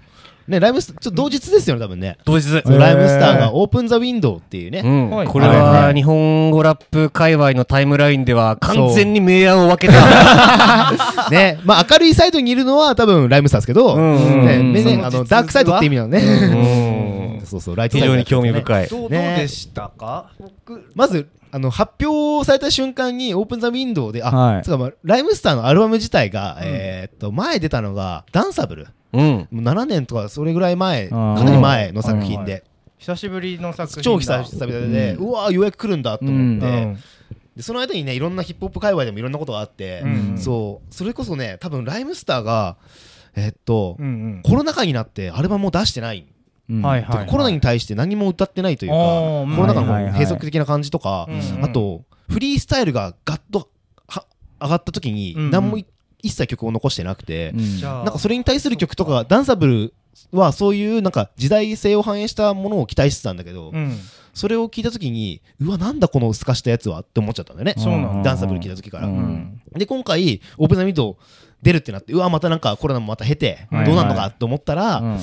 ねライムスちょっと同日ですよね多分ね。同日。ライムスターが Open The Window っていうね、うん。はい。これははい。日本語ラップ界隈のタイムラインでは完全に明暗を分けた。ね。まあ明るいサイドにいるのは多分ライムスターですけど、うんうんねあのダークサイドって意味なのね、うんそうそうライトサイド非常に興味深い。どうどうねでしたか？僕まずあの発表された瞬間にオープンザウィンドウであ、はい。つうかまあライムスターのアルバム自体が、えーっと前出たのがダンサブルうん。もう7年とかそれぐらい前かなり前の作品で、久しぶりの作品超久々で、うわーようやく来るんだと思って、うん。でその間にねいろんなヒップホップ界隈でもいろんなことがあって、うん。そう。それこそね多分ライムスターがえっと、うんコロナ禍になってアルバムを出してない、うん。はいはいてかコロナに対して何も歌ってないというか、コロナ禍のはいはいはい。閉塞的な感じとか、うんあとフリースタイルがガッとは上がった時にうん何もい一切曲を残してなくて、うん。なんかそれに対する曲とかダンサブルはそういうなんか時代性を反映したものを期待してたんだけど、うん。それを聞いた時にうわなんだこの薄かしたやつはって思っちゃったんだよね、そうなんダンサブル聞いた時から、うん。で今回オープンザミッド出るってなってうわまたなんかコロナもまた経てはいどうなんのかって思ったら、うん。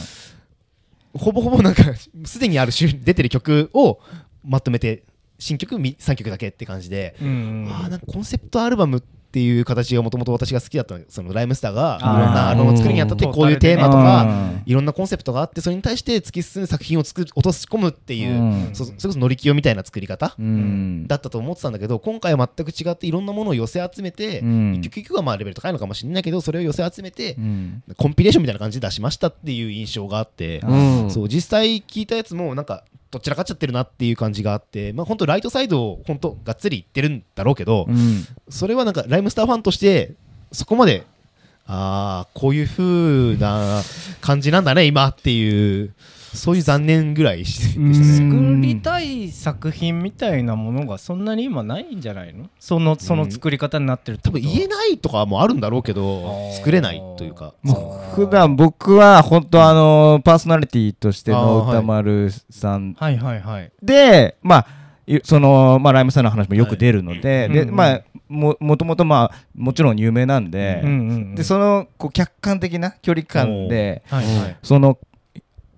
ほぼほぼなんかすでにある種出てる曲をまとめて新曲3曲だけって感じで、うんあーなんかコンセプトアルバムっていう形がもともと私が好きだったのそのライムスターがいろんなアルバムを作るにあたってうんこういうテーマとかうん。いろんなコンセプトがあってそれに対して突き進んで作品を作る落とし込むっていう、うん。そそれこそ乗り気をみたいな作り方、うん。だったと思ってたんだけど今回は全く違っていろんなものを寄せ集めて、うん。一曲一曲はまあレベル高いのかもしれないけどそれを寄せ集めて、うん。コンピレーションみたいな感じで出しましたっていう印象があって、うん。そう実際聞いたやつもなんかどっちらかっちゃってるなっていう感じがあってまあ本当ライトサイドを本当がっつりいってるんだろうけど、うん。それはなんかライムスターファンとしてそこまでああこういう風な感じなんだね今っていうそういう残念ぐらいでしたね。作りたい作品みたいなものがそんなに今ないんじゃないの？そのその作り方になってるって多分言えないとかもあるんだろうけど作れないというか。普段僕は本当あのパーソナリティとしての歌丸さん。はいはいはい。でまあいそのまあライムさんの話もよく出るので、ではいうん。うんまあももともとまあもちろん有名なんで、うんうんうんでそのこう客観的な距離感ではいはい。その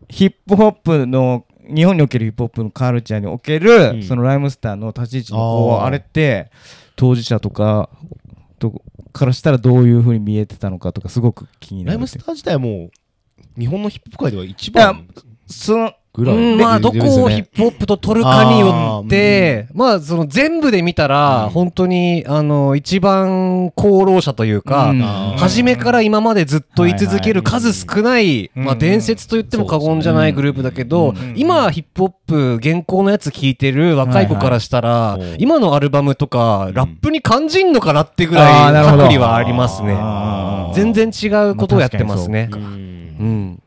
ヒップホップの日本におけるヒップホップのカルチャーにおける、うん。そのライムスターの立ち位置のこうあれって当事者とかとからしたらどういうふうに見えてたのかとかすごく気になる。ライムスター自体はもう日本のヒップホップ界では一番。そのぐらいうん。まあ、どこをヒップホップと取るかによって、まあ、その全部で見たら、うん。本当に、あの、一番功労者というか、うん。初めから今までずっと居続ける数少ない、うん。まあ、伝説と言っても過言じゃないグループだけど、うん。今、ヒップホップ、現行のやつ聞いてる若い子からしたら、今のアルバムとか、ラップに感じんのかなってぐあらい、隔離はありますね。全然違うことをやってますね。う。ん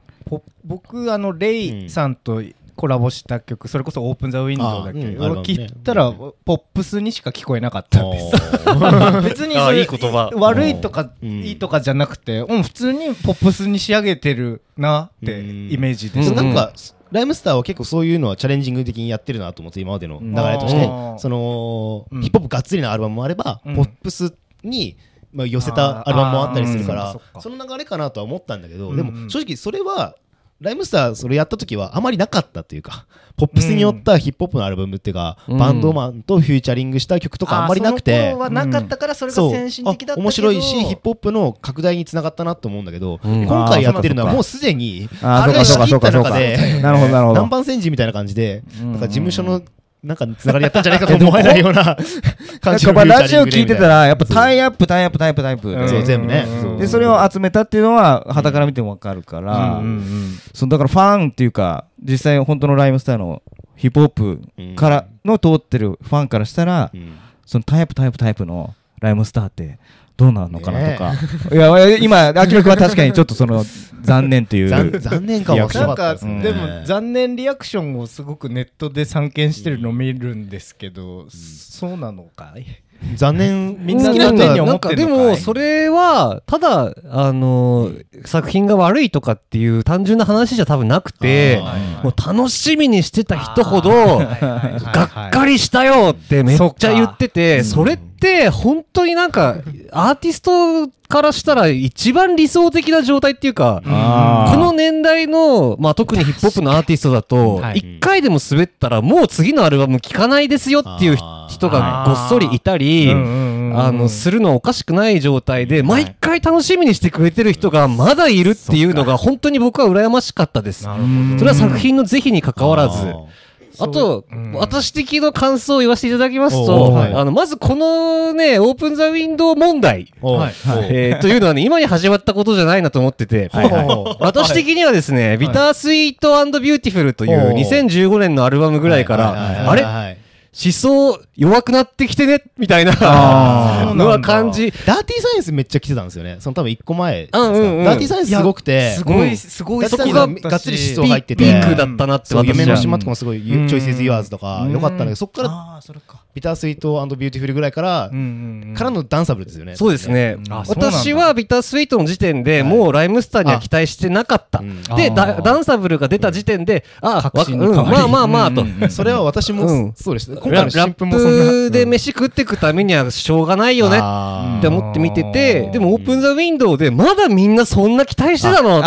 僕あのレイさんとコラボした曲それこそ「オープン・ザ・ウィンドウ」だけあうん聞いたらポップスにしか聞こえなかったんです。あ 別にそいい言葉。悪いとかうん。いいとかじゃなくてうん普通にポップスに仕上げてるなってうん。イメージでーした。なんかライムスターは結構そういうのはチャレンジング的にやってるなと思って今までの流れとして。そのうん。ヒップホップがっつりなアルバムもあればうん。ポップスにまあ寄せたアルバムもあったりするからその流れかなとは思ったんだけどうんでも正直それはライムスターそれやった時はあまりなかったというかポップスによったヒップホップのアルバムっていうか、うん。バンドマンとフューチャリングした曲とかあんまりなくて、はなかったからそれが先進的だったけど。あ面白いしヒップホップの拡大につながったなと思うんだけど、うん。今回やってるのはもうすでにあれそうか仕切った中で南蛮 戦時みたいな感じでうん。なんか事務所のなんかつながりやったんじゃないかと思えないような 感じラジオ聞いてたらやっぱタイアップタイアップタイアップタイアップ。でそう全部ね。でそれを集めたっていうのは傍から見てもわかるから、そのだからファンっていうか実際本当のライムスターのヒップホップからの通ってるファンからしたら、うん。そのタイアップタイアップタイプのライムスターってどうなるのかなとか、いや今アキラ君は確かにちょっとその 残念という。残残念かなんかったですねでも残念リアクションをすごくネットで散見してるのを見るんですけど、そうなのかい？残念みんな好きな人は残念に思なんかでってんのかい？もそれはただあの作品が悪いとかっていう単純な話じゃ多分なくてもう楽しみにしてた人ほどがっかりしたよってめっちゃ言っててそれって本当になんかアーティストからしたら一番理想的な状態っていうかこの年代の、まあ、特にヒップホップのアーティストだとはい一回でも滑ったらもう次のアルバム聴かないですよっていう人がごっそりいたり。あのするのはおかしくない状態で毎回楽しみにしてくれてる人がまだいるっていうのが本当に僕は羨ましかったです。それは作品の是非に関わらず。あと、私的な感想を言わせていただきますおと、う。はい。あのまずこのね、オープンザウィンドウ問題、はい。えーというのはね、今に始まったことじゃないなと思ってて、はい。はい。私的にはですね、ビタースイートBeautiful というおう。2015年のアルバムぐらいから、あれれ？思想弱くなってきてねみたいな。あ のは感じ。 Dirty Science めっちゃ来てたんですよね。その多分一個前。うんうんうん。 Dirty Science すごくて。すごい、うん。すごい Dirty Science ががっつり思想ピ入ってて。ピークだったなって夢の島とかもすごい、うん。チョイスズ・ユアーズとかうん良かったんだけどそこからああそれか。 Bitter Sweet Beautiful ぐらいから、からのダンサブルですよね。そうですね。私は Bitter Sweet の時点でもうライムスターには期待してなかった。うん。で、あダンサブルが出た時点で、あ、確わうん信に変わり。まあまあまあと。それは私も、うん。そうです今回のもそんなプで飯食っていくためにはしょうがないよね。って思って見てて、でもオープンザウィンドウでまだみんなそんな期待してたの。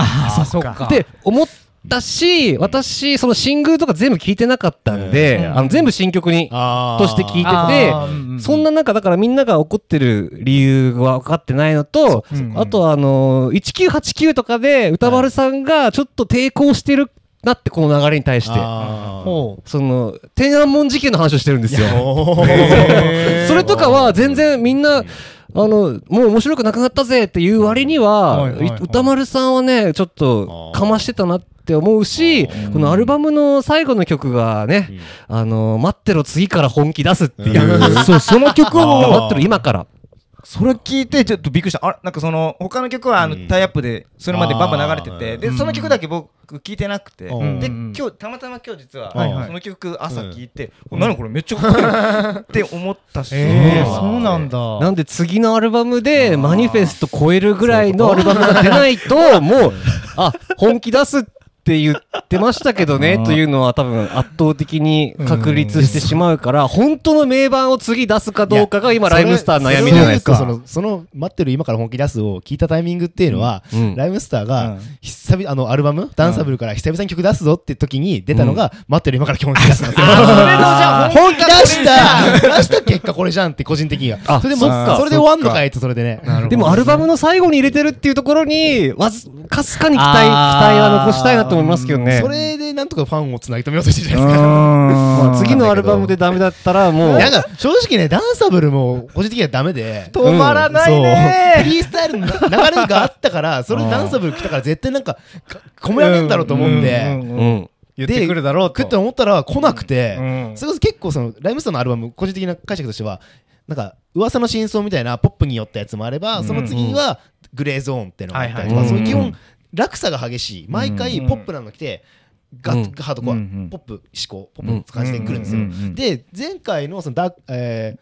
っか。って思ったし、私、そのシングルとか全部聞いてなかったんで、あの全部新曲にあー。として聞いててそんな中だからみんなが怒ってる理由が分かってないのと、うん。あとあのー、1989とかで歌丸さんがちょっと抵抗してるなってこの流れに対して。その天安門事件の話をしてるんですよ。それとかは全然みんな、あの、もう面白くなくなったぜっていう割には、はいはいはい。歌丸さんはね、ちょっとかましてたなって思うし、このアルバムの最後の曲がね、あの、待ってろ次から本気出すっていう、そうその曲を待ってろ今から。それ聞いてちょっとびっくりした。あれ？なんかその他の曲はあのタイアップでそれまでバンバン流れててでその曲だけ僕聞いてなくて。うん。でうん今日たまたま今日実はその曲朝聞いてこれ何これ？めっちゃかっこいい。って思ったし。えーそうなんだ。なんで次のアルバムでマニフェスト超えるぐらいのアルバムが出ないと、もう、あ、本気出すって言ってましたけどね、というのは多分圧倒的に確立してしまうから、本当の名盤を次出すかどうかが今ライムスターの悩みじゃないですか。そのその待ってる今から本気出すを聞いたタイミングっていうのは、うん。ライムスターがうん。久々あのアルバムダンサブルから久々に曲出すぞって時に出たのが、待ってる今から本気出すなんですよ。本気出した出した結果これじゃんって個人的には。あそれでもそれで終わんのかいってそれでね。でもアルバムの最後に入れてるっていうところに、わずかすかに期待、期待は残したいなと思いますけどね。それでなんとかファンをつなぎ止めようとしてるじゃないですか。まあ次のアルバムでダメだったらもう、なんか正直ねダンサブルも個人的にはダメで。止まらないね。フリースタイルの流れがあったからそれでダンサブル来たから絶対なんかか込められんだろうと思うんで、うん。うん。うん。言ってくるだろうと。食って思ったら来なくて、うん。それこそ結構そのライムスターのアルバム個人的な解釈としてはなんか噂の真相みたいなポップによったやつもあれば、その次にはグレーゾーンっていうのがあったりとか、そういう基本うん落差が激しい。毎回ポップなの来て、ガッハードコア、ポップ志向ポップの感じで来るんですよ、で前回のそのダえ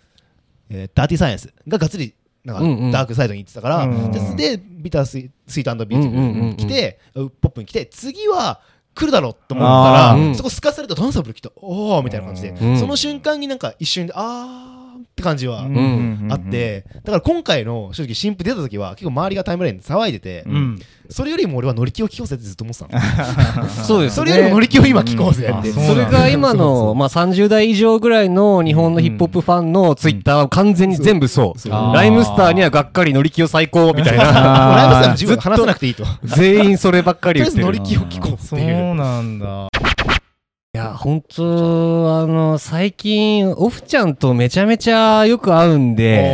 ーえー Dirty Science ががっつりなんかダークサイドに行ってたから、でで Bitter Swee Sweet Beautiful に来て、ポップに来て次は来るだろうと思ったら、そこすかされたダンサブル来たおおみたいな感じで、うん。その瞬間になんか一瞬であーって感じはん。あってだから今回の正直新譜出た時は結構周りがタイムラインで騒いでてうん。それよりも俺は乗り気を聞こうぜってずっと思ってたの そうですそれよりも乗り気を今聞こうぜって。うん。あそれが今の、まあ、30代以上ぐらいの日本のヒップホップファンのツイッターは完全に全部そう。ライムスターにはがっかり乗り気を最高みたいな。ライブさん自分で話さなくていいと。と全員そればっかり言ってる。ず乗り気を聞こうってそう。いうなんだいや、本当あの、最近、オフちゃんとめちゃめちゃよく会うんで、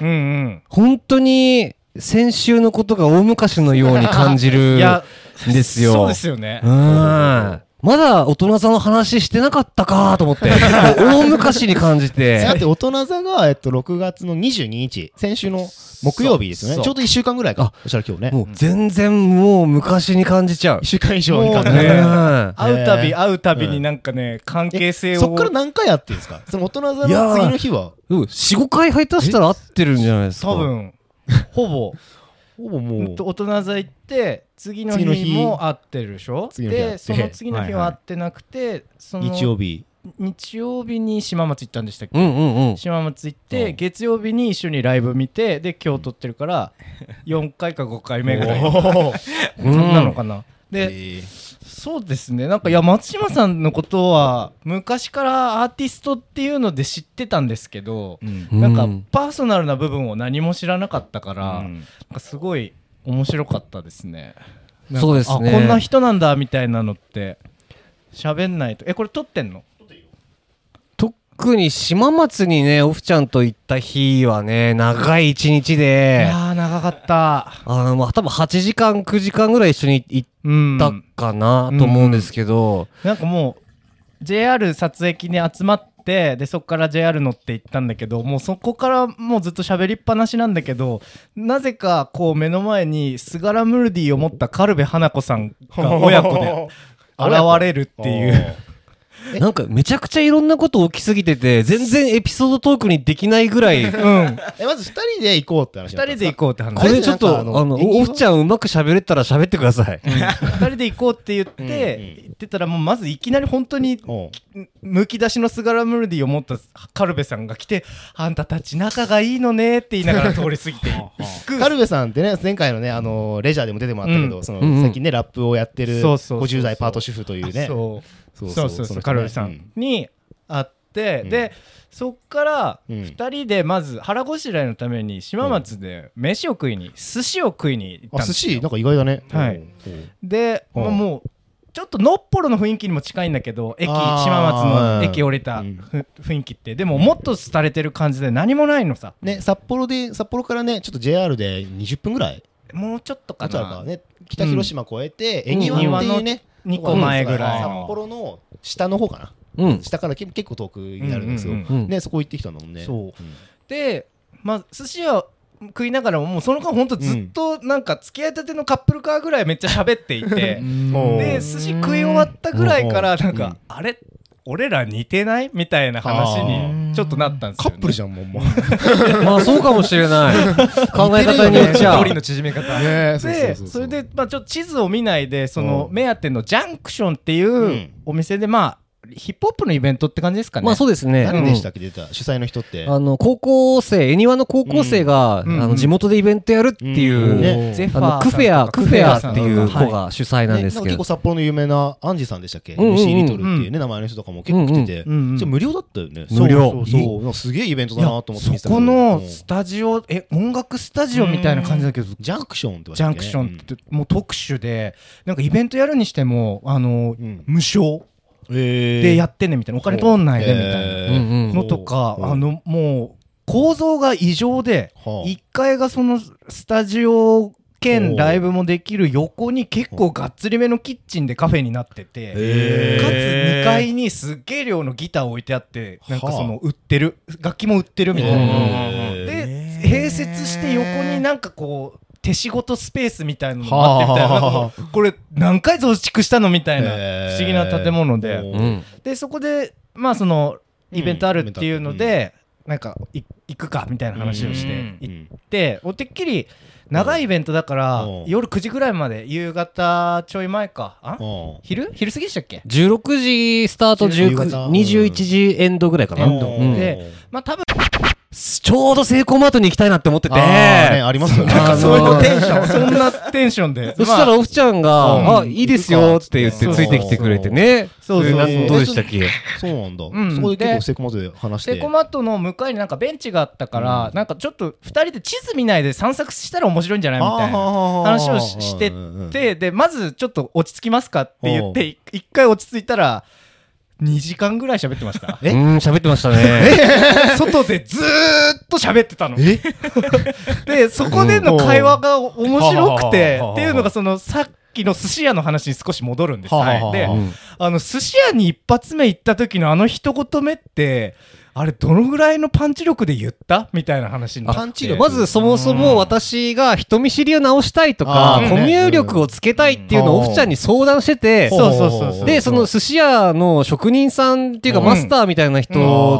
うんうん本当に先週のことが大昔のように感じるんですよ。そうですよねうん。まだ大人座の話してなかったかと思って、大昔に感じだてっ。て大人座が、えっと、6月の22日先週の木曜日ですね。ちょうど1週間ぐらいか。そしたら今日ね。もう全然もう昔に感じちゃう。1。週間以上にもう感じねた会うたび会うたびになんかね関係性を。そっから何回やってるんですか？その大人座の次の日は？うん、4、5回入ったしたら合ってるんじゃないですか。多。分。ほぼ。ほぼもう。大人座行って次の日日。も会ってるでしょ？でその次の日は会ってなくてその日曜日。日曜日に島松行ったんでしたっけ？うんうんうん。島松行って、う。ん月曜日に一緒にライブ見てで今日撮ってるから 4回か5回目ぐらい。なのかな、で、え。ーそうですね。なんかいや松島さんのことは昔からアーティストっていうので知ってたんですけど、うん。なんかパーソナルな部分を何も知らなかったから、うん。なんかすごい面白かったですね。そうですね。あこんな人なんだみたいなのって喋んないと。えこれ撮ってんの？特に島松にね、オフちゃんと行った日はね、長い一日いで、やー長かった。あの、まあ、多分8時間、9時間ぐらい一緒に行っうんたかなと思うんですけど、なんかもう JR 撮影機に集まってでそこから JR 乗って行ったんだけどもうそこからもうずっと喋りっぱなしなんだけどなぜかこう目の前にスガラムルディを持ったカルベ花子さんが親子で 現れるっていうなんかめちゃくちゃいろんなこと起きすぎてて、全然エピソードトークにできないぐらい、うん。えまず二人で行こうって話二人で行こうって話。これちょっと、あのオフちゃんうまく喋れたら喋ってください。二人で行こうって言って言ってたらもうまずいきなり本当にむき出しのスガラムルディを持ったカルベさんが来て「あんたたち仲がいいのね」って言いながら通り過ぎてカルベさんってね前回のねあのレジャーでも出てもらったけど、うん。その最近ねラップをやってるそうそうそうそう。50代パート主婦というねそうそそうそうカルベさんに会って、うん。でそっからうん。2人でまず腹ごしらえのために島松で飯を食いに寿司を食いに行ったあんですよ。寿司？なんか意外だね。はい。うん。で、うん。まあもうちょっとのっぽろの雰囲気にも近いんだけど駅島松のうん。駅降りたうん。ふ雰囲気って。でももっと廃れてる感じで何もないのさ。ね札幌で札幌からねちょっと JR で20分ぐらい？もうちょっとかな。ね。北広島越えてん。恵庭っていうね2個前ぐらい札の幌の下の方かな。うん。下からけ結構遠くになるんですよ。うんうんうんねそこ行ってきたんだもんね。そう。ん。でまあ寿司は食いながらももうその間ほんとずっとなんか付き合いたてのカップルカーぐらいめっちゃ喋っていて。で寿司食い終わったぐらいからなんうん。かあれ？俺ら似てない？みたいな話にちょっとなったんですよ、ね、カップルじゃんもう。も うまあそうかもしれない。考え方によっちゃ。距離の縮め方。ねでそれで、まあ、ちょっと地図を見ないでそのうん。目当てのジャンクションっていううん。お店でまあヒップホップのイベントって感じですかね。まあそうですね。誰でしたっけ出た？主催の人って。あの、高校生、恵庭の高校生が、うん。あの、地元でイベントやるっていう、うん。ね。ゼフあの、クフェア、クフェアっていうはい。子が主催なんねですけど。結構。札幌の有名なアンジさんでしたっけ、うんうんうん MC リトルっていうね、名前の人とかも結構来てて、うんうんじゃあ無料だったよね。無料。そう。そうそうなんかすげえイベントだなと思って見てたけど。そこのうん。スタジオえ音楽スタジオみたいな感じだけどジャンクションってジャンクションってもう特殊でなんかイベントやるにしてもあのうん。無償ででやってねみたいな。お金取んないでみたいな。のとかう。んあのもう構造が異常ではあ。1階がそのスタジオ兼ライブもできる横に結構がっつりめのキッチンでカフェになっててかつ2階にすっげえ量のギター置いてあってなんかその売ってる楽器も売ってるみたいな。で併設して横になんかこう手仕事スペースみたいなのもあってみたいな。なんかもうこれ何回増築したのみたいな不思議な建物で。でそこでまあそのイベントあるっていうのでなんかい行くかみたいな話をしてうん。行っておてっきり長いイベントだからうん。夜9時ぐらいまで夕方ちょい前か。あ？うん。昼？昼過ぎでしたっけ？16時スタート、19夕方。21時エンドぐらいかな。でまあ多分ちょうどセイコーマートに行きたいなって思ってて、あーねありますよね。あのそういうテンション。そんなテンションで。そしたらオフちゃんが、うん。あ、いいですよって言ってついてきてくれてね。そうそう。そうれなどうでしたっけ？そうなんだ。ん。そこで結で構セコマトで話して。セコマットの向かいになんかベンチがあったから、なんかちょっと2人で地図見ないで散策したら面白いんじゃないみたいな話をししてって。でまずちょっと落ち着きますかって言ってい一回落ち着いたら2時間ぐらい喋ってました？うーん、喋ってましたね。外でずーっと喋ってたの。え？でそこでの会話が面白くてうん。っていうのがそのさっきの寿司屋の話に少し戻るんです、はい。でうん。あの寿司屋に一発目行った時のあの一言目ってあれどのぐらいのパンチ力で言った？みたいな話になって。パンチ力。まずそもそも私が人見知りを直したいとかコミュ力をつけたいっていうのをうんオフちゃんに相談してて、そうそうそうそうで、その寿司屋の職人さんっていうかうん。マスターみたいな人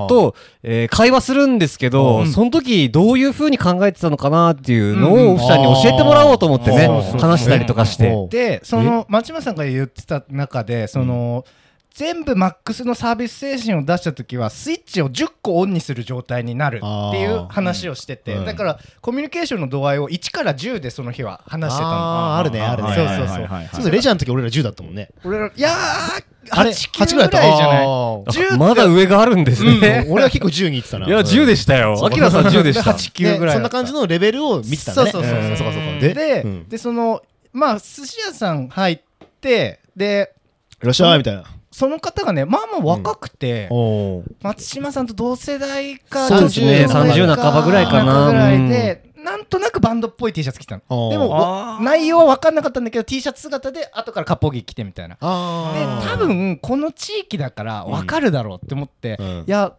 と、えー会話するんですけど、うん。その時どういう風に考えてたのかなっていうのうんをオフちゃんに教えてもらおうと思ってね話したりとかして。でその町村さんが言ってた中でその、全部マックスのサービス精神を出した時はスイッチを10個オンにする状態になるっていう話をしてて、うん。だからコミュニケーションの度合いを1から10でその日は話してたの。あーあるね。あるね。そうそうそう、そうそうレジャーの時俺ら10だったもんね。俺らいやーあれ8 9ぐらいじゃないあ10って。まだ上があるんですね。俺は結構10に行ってたな。いや、10でしたよ。アキラさん10でした。8 9ぐらいそんな感じのレベルを見てたね。そうそうそうそう。うん。そうかそうかででうん。でそのまあ寿司屋さん入ってでいらっしゃいみたいなその方がねまあまあ若くて、松島さんと同世代かそうですね。ちょっと上30半ばぐらいかな。ぐらいで、なんとなくバンドっぽい T シャツ着てたの。でもお内容は分かんなかったんだけど T シャツ姿で後から割烹着着てみたいな。で多分この地域だから分かるだろうって思って、うん。いや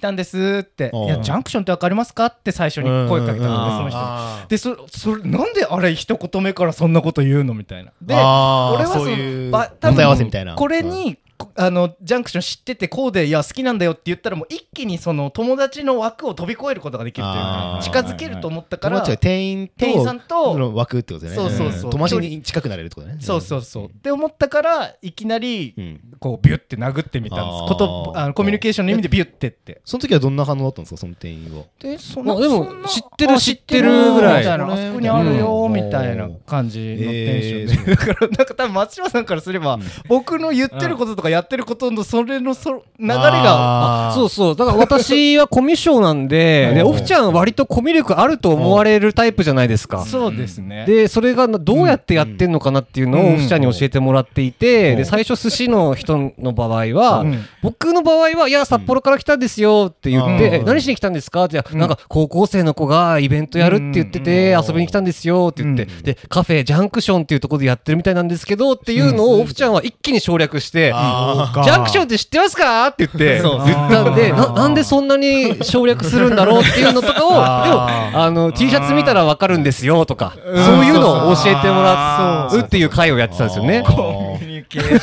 たんですって、いやジャンクションって分かりますかって最初に声かけたので、その人でそそれなんであれ一言目からそんなこと言うのみたいな。で俺はそのそういうば答え合わせみたいな。これに、こあのジャンクション知っててこうでいや好きなんだよって言ったらもう一気にその友達の枠を飛び越えることができるというか近づけると思ったから、友達が店員と店員さんとの枠ってことねそうそうそうん友達に近くなれるってことだね。そうそうそう。って思ったからいきなりうんこうビュって殴ってみたんです。ことあのコミュニケーションの意味でビュってって。その時はどんな反応だったんですか？その店員は。でそまあでも知ってるあ知ってるぐらい。みたいなあそこにあるようんみたいな感じのテンションで、えー だからなんか多分松島さんからすれば、僕の言ってることとかやってることのそれのそ流れがそうそう。だから私はコミュ障なんで、で、うん。オフちゃんは割とコミュ力あると思われるタイプじゃないですか。そうですね。で、それがなどうやってやってんのかなっていうのうん。をオフちゃんに教えてもらっていて、うん。で、最初寿司の人の場合はうん、僕の場合は、いや、札幌から来たんですよって言って、何しに来たんですか？って、ん。なんか高校生の子がイベントやるって言ってて、うん。遊びに来たんですよって言ってうん、で、カフェジャンクションっていうところでやってるみたいなんですけどっていうのをオフちゃんは一気に省略して、あジャンクションって知ってますか？って言って 言ったんでななんでそんなに省略するんだろうっていうのとかをでもあの T シャツ見たらわかるんですよとかそういうのを教えてもらうっていう会をやってたんですよね。結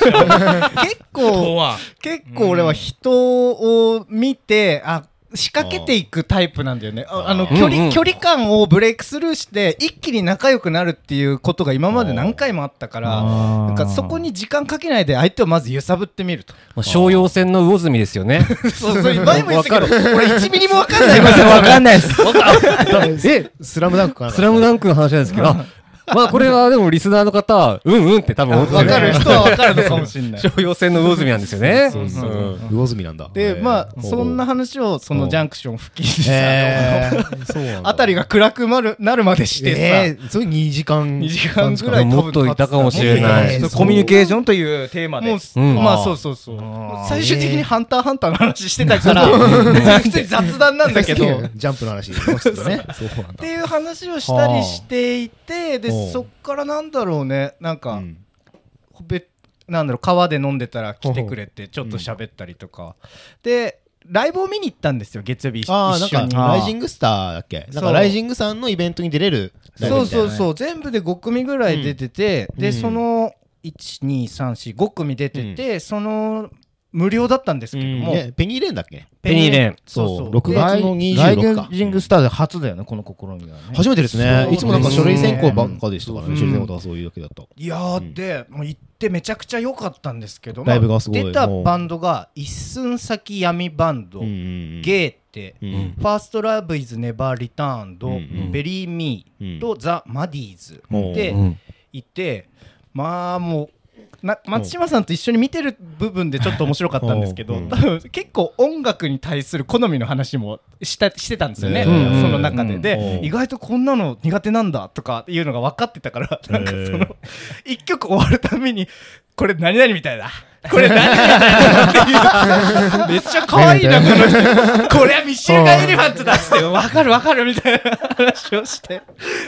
構結構俺は人を見てあ仕掛けていくタイプなんだよね。ああの距離,、うんうん。距離感をブレイクスルーして一気に仲良くなるっていうことが今まで何回もあったからなんかそこに時間かけないで相手をまず揺さぶってみると。まあ商用船の魚住ですよね。そうそう前も言ったけど俺1ミリも分かんない。わかんないです。えスラムダンクかなスラムダンクの話なんですけど。あ まあこれはでもリスナーの方はうんうんって多分思って分かる人は分かるのかもしれない。商用船の魚住なんですよね。そうそう魚住なんだ。でまあそんな話をそのジャンクション付近でさ、あたりが暗くなるなるまでしてさ、えーそれ2時間2時間ぐらいもっといたかもしれない。コミュニケーションというテーマで。まあそうそうそう。最終的にハンターハンターの話してたから普通に雑談なんだけど。っジャンプの話っとね。そうなんだていう話をしたりしていてではあそっからなんだろうね。なんか、うん。べなんだろう川で飲んでたら来てくれてちょっと喋ったりとか、でライブを見に行ったんですよ月曜日一ああなんか一緒に。ライジングスターだっけ？なんかライジングさんのイベントに出れるね。そうそうそう。全部で5組ぐらい出てて、でうん。うん。その12345組出てて、その無料だったんですけども、ねペニーレーンだっけ？ペニーレーン。そうそう。6で月のライ26か。ジングスターで初だよね、この試みはね。初めてですね。いつもなんか書類選考ばっかでしたからうん。ね書類選考とかそういうだけだったいやーで、もう行ってめちゃくちゃ良かったんですけど、ライブがすごい。出たバンドが一寸先闇バンド、うん。うんうんゲーってて、うん。ファーストラブイズネバーリターンド、うん。うん。ベリーミーとザ・マディーズうん。でうん。いて、まあもうな松島さんと一緒に見てる部分でちょっと面白かったんですけど、うん。多分結構音楽に対する好みの話もしたしてたんですよね、うん。その中で。うん。で、意外とこんなの苦手なんだとかいうのが分かってたから、なんかその、一曲終わるたびに、これ何々みたいだ。これ何。めっちゃ可愛いな、この人。これはミシェルガ・エレファントだっつって、分かる分かるみたいな話をして、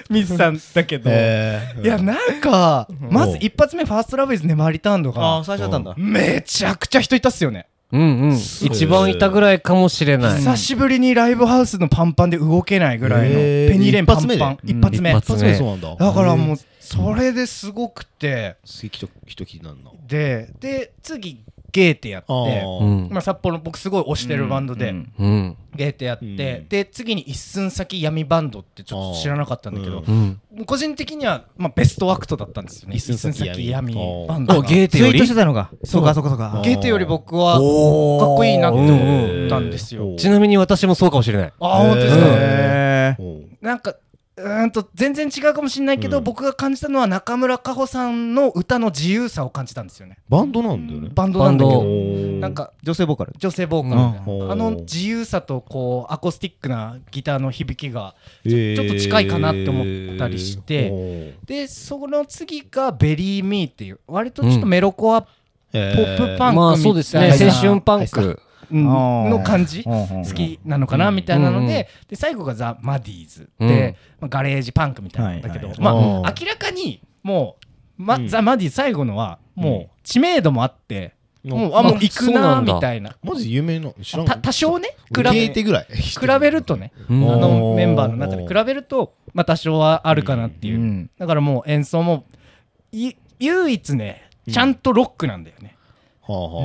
見てたんだけど。えーいや、なんか、まず一発目、ファーストラブイズネバーリターンドああが、最初だったんだめちゃくちゃ人いたっすよね。うんうん。一番いたぐらいかもしれない。久しぶりにライブハウスのパンパンで動けないぐらいの、ペニーレーンパンパン。で一発目。うん一発目そうなんだだからもう、それですごくて、で、で、次、ゲーテやって、あー。うん。まあ、札幌僕すごい推してるバンドで、うん。うん。ゲーテやって、うん。で次に一寸先闇バンドってちょっと知らなかったんだけど、あうん。個人的には、まあ、ベストアクトだったんですよね。一寸先闇。バンド。がゲーテより？ツイートしてたのか。そう。かそうかそうか。ゲーテより僕はかっこいいなって思ったんですよ、うん。ちなみに私もそうかもしれない。ああ本当ですか、なんかうーんと全然違うかもしれないけど、うん。僕が感じたのは中村佳穂さんの歌の自由さを感じたんですよね。バンドなんだよね。バンドなんだけバンどド。なんか女性ボーカル。女性ボーカル。みたいなうん。あの自由さとこうアコースティックなギターの響きがえー。ちょっと近いかなって思ったりしてでその次が「ベリー・ミー」っていう割とちょっとメロコア、ポップパンクまあそうですね。みたい。な青春パンク。うん。の感じ？好きなのかな？みたいなのでで最後がザ・マディーズ。うん。で、まあ、ガレージパンクみたいなんだけど、まあうん明らかにもう、ザ・マディーズ最後のはもう知名度もあって、もうああもう行くなみたいな。マジ有名な知らんた多少ね比べテぐらい？比べるとねうん。あのメンバーの中で比べるとまあ多少はあるかなっていう、うん。だからもう演奏もい唯一ねちゃんとロックなんだよね、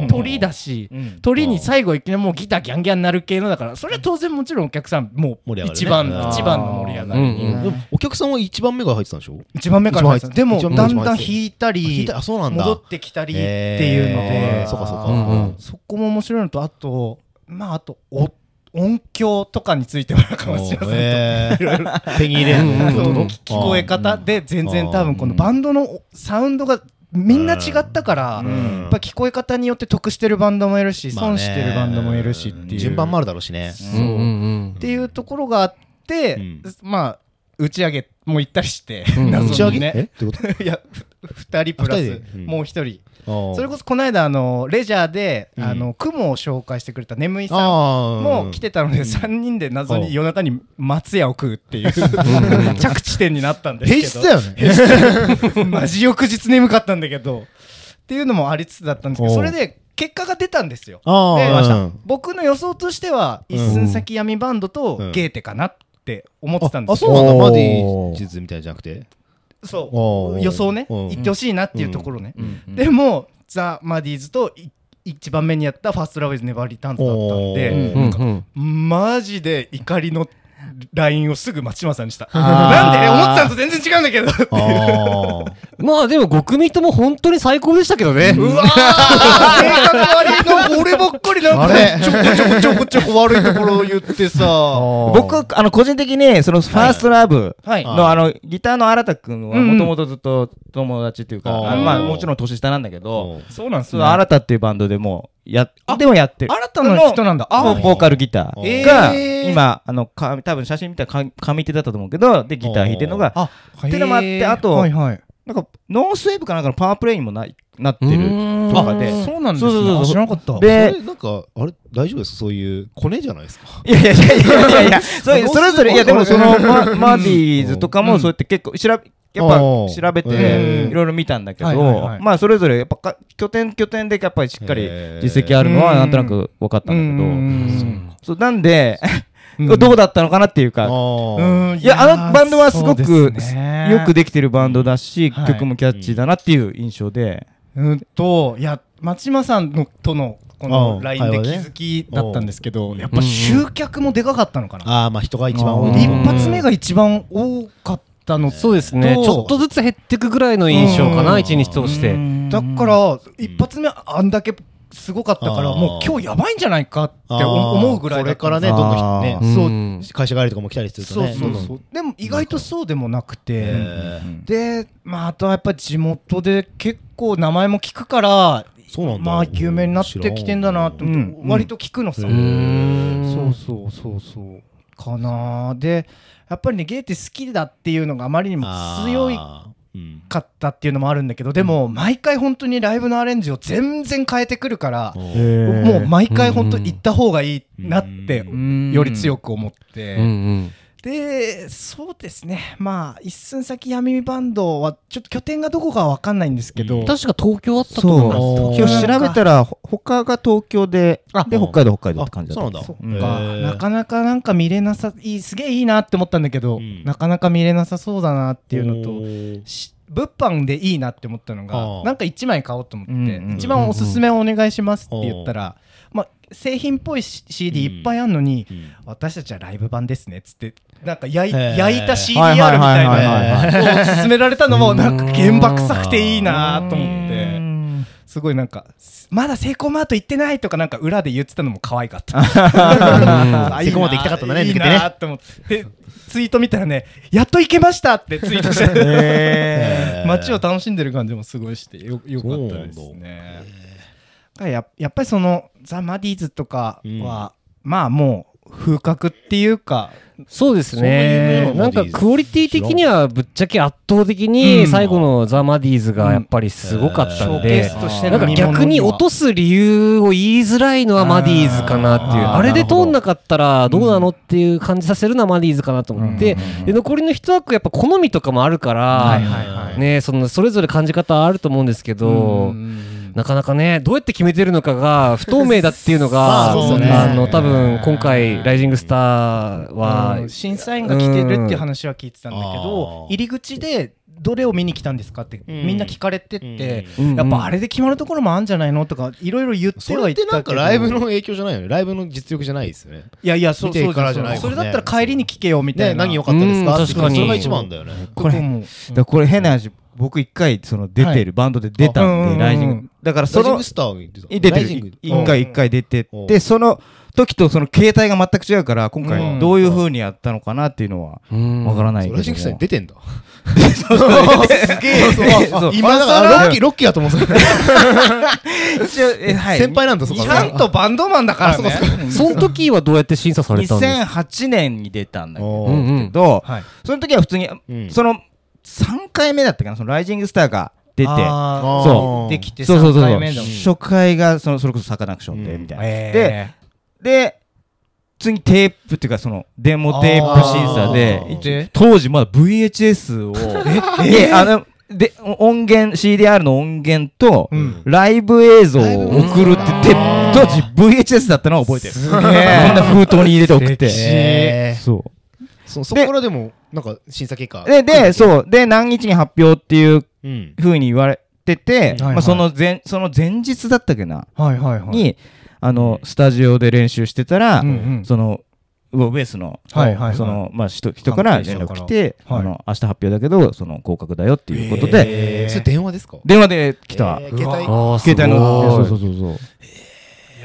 鳥だし、うん。鳥に最後いきなりもうギターギャンギャン鳴る系のだからそれは当然もちろんお客さんもう一番、うん。一番の盛り上がり、うんうんでもお客さんは一番目が入ってたんでしょ？一番目から入ってた。一でもだんだん弾いたりた。あそうなんだ。戻ってきたりっていうのへでーそうかそうか。うんうん。そこも面白いのとあとまああとお音響とかについてはかもしれませんと。えーペニーレーンのことの聞こえ方で全然多分このバンドのサウンドがみんな違ったからうん。やっぱ聞こえ方によって得してるバンドもいるしまあね。損してるバンドもいるしっていう。順番もあるだろうしね。うんうんうんっていうところがあって、うん。まあ打ち上げも行ったりして、うん。謎にね。え？ってこと？いやふ2人プラス。もう1人。そそれこそこの間あのレジャーで、うん。あの雲を紹介してくれた眠いさんあも来てたので、うん。3人で謎うんに夜中に松屋を食うっていう 着地点になったんです平けど。日だよね。マジ翌日眠かったんだけど。っていうのもありつつだったんですけどそれで結果が出たんですよ。僕の予想としては一寸先闇バンドとうん。ゲーテかなって思ってたんあですよ、そうなんだ。マディ地図みたいじゃなくて？そう。予想ね。うん。言ってほしいなっていうところね、うん。でもザ・マディーズとい一番目にやったファーストラブイズネバーリターンズだったんおで、マジで怒りの LINE をすぐ松島さんにした。なんで思ってたのと全然違うんだけど。ああ まあでも5組とも本当に最高でしたけどね。うわー。性格悪いの俺ばっかりなんか。ちょこちょこちょこちょこ悪いところを言ってさ。僕あの個人的にそのファーストラブはい。のあのギターの新田君はうんうん。もともとずっと友達っていうか、まあもちろん年下なんだけど、そうなんですその新田っていうバンドでもうやでもやってる。新たな人なんだ。もうボーカルギタあーがえー。今あのか多分写真見たらか上手だったと思うけどでギター弾いてるのがあ、ってのもあってあとはいはい。なんかノースウェーブかなんかのパワープレイにもななってるうんとかで。そうなんですね。あ知らなかった。そでれなんかあれ大丈夫ですそういうコネじゃないですか？いやいやいやいやいや いやそれぞれいやでもそのママディーズとかうん。もそうやって結構調べやっぱ調べていろいろ見たんだけどまあそれぞれやっぱか拠点拠点でやっぱりしっかり実績あるのはなんとなく分かったんだけうんどそう。なんでうん。どうだったのかなっていうか。うん。いやあのバンドはすごくよくできてるバンドだしはい。曲もキャッチーだなっていう印象で。うんといや松島さんのとのこのうん LINE で気づきだったんですけど、う。んやっぱ集客もでかかったのかな、あーまあ人が一番多い。うん。一発目が一番多かったのそうですね。とちょっとずつ減ってくぐらいの印象かな、うん。一日通して。だから一発目あんだけすごかったからもう今日やばいんじゃないかって思うぐらいこれからねどんどんねそううん会社帰りとかも来たりするとそうねでも意外とそうでもなくて、へでまああとはやっぱり地元で結構名前も聞くからそうなんだ。まあ有名になってきてんだなと思って、うん。割と聞くのさ、うん。そうそうそうそう。かなでやっぱりねゲイって好きだっていうのがあまりにも強いかったっていうのもあるんだけどでも毎回本当にライブのアレンジを全然変えてくるからおもーう毎回本当行った方がいいなってうん。より強く思って、うんうんでそうですね。まあ一寸先闇バンドはちょっと拠点がどこかは分かんないんですけど、うん。確か東京あったと思います。東京今日調べたらほ他が東京であで北海道北海道って感じだった。そうなんだ。なかなかなんか見れなさいいすげえいいなって思ったんだけど、うん。なかなか見れなさそうだなっていうのと物販でいいなって思ったのあがあなんか1枚買おうと思って、うんうん一番おすすめをお願いしますって言ったら、まあ、製品っぽい CD いっぱいあるのに、うん。私たちはライブ版ですねっつってなんか焼い焼いた CDR みたいなのを勧められたのもなんか原爆臭くていいなと思っうてん。すごいなんかまだセイコーマート行ってないとかなんか裏で言ってたのも可愛かった。あセイコーマート行きたかったんだね。いいなと思って。でツイート見たらねやっと行けましたってツイートして。へー。街を楽しんでる感じもすごいしてよよかったですね。ややっぱりそのザ・マディーズとかは、まあもう風格っていうかそうですね。なんかクオリティ的にはぶっちゃけ圧倒的うん。に最後のザ・マディーズがやっぱりすごかったんでなんか逆に落とす理由を言いづらいのはマディーズかなっていう。あれで通んなかったらどうなのっていう感じさせるのはマディーズかなと思って、で残りの一枠やっぱ好みとかもあるから、ね、そのそれぞれ感じ方あると思うんですけど、なかなかね、どうやって決めてるのかが 不透明だっていうのまが、あの多分今回、ライジングスターは、うん審査員が来てるっていう話は聞いてたんだけうん。ど入り口でどれを見に来たんですかってうん。みんな聞かれてって、うん。うん。やっぱあれで決まるところもあるんじゃないのとかいろいろ言ってそはれってなんか言ったけど。ライブの影響じゃないよねライブの実力じゃないですよね。いやいやそう見てからじゃないね。それだったら帰りに聞けよみたいな、ね何良かったですか？うん確かに。それが一番だよね。これも。だからこれ変な話僕一回その出てる、バンドで出たんで、ライジング。だからそのライジングスターに出てる。一回一回出てうん。ってその時とその形態が全く違うから今うん。回どういう風にやったのかなっていうのはうん。わからないけども。ライジングスターに出てんだ。すげえ。今だからロッキーロッキーだと思う。んですよ一応えはい。先輩なんだそこ。ちゃんとバンドマンだからね。その時はどうやって審査されたんですか？2008年に出たんだけど。はい。その時は普通にうん。その3回目だったかなそのライジングスターが出て。そできて3そうそうそう。回目だもん初回がそのそれこそサカナクションでうん。みたいな。えで次テープっていうかそのデモテープ審査で当時まだ VHS を。え？あので音源 CDR の音源とうん。ライブ映像を送るって当時 VHS だったのは覚えてる。すげえ。こんな封筒に入れて送って。そそそこからでもなんか審査結果うででそう。で何日に発表っていううん風に言われててその前その前日だったっけな？はいはいはい。にあのスタジオで練習してたらうんうん。そのウォベースのはいはいはい。そのまあ人人から連絡来て関係者からあの明日発表だけどその合格だよっていうことで。えー。それ電話ですか？電話で来た。えー。携帯携帯の。そうそうそうそう。いや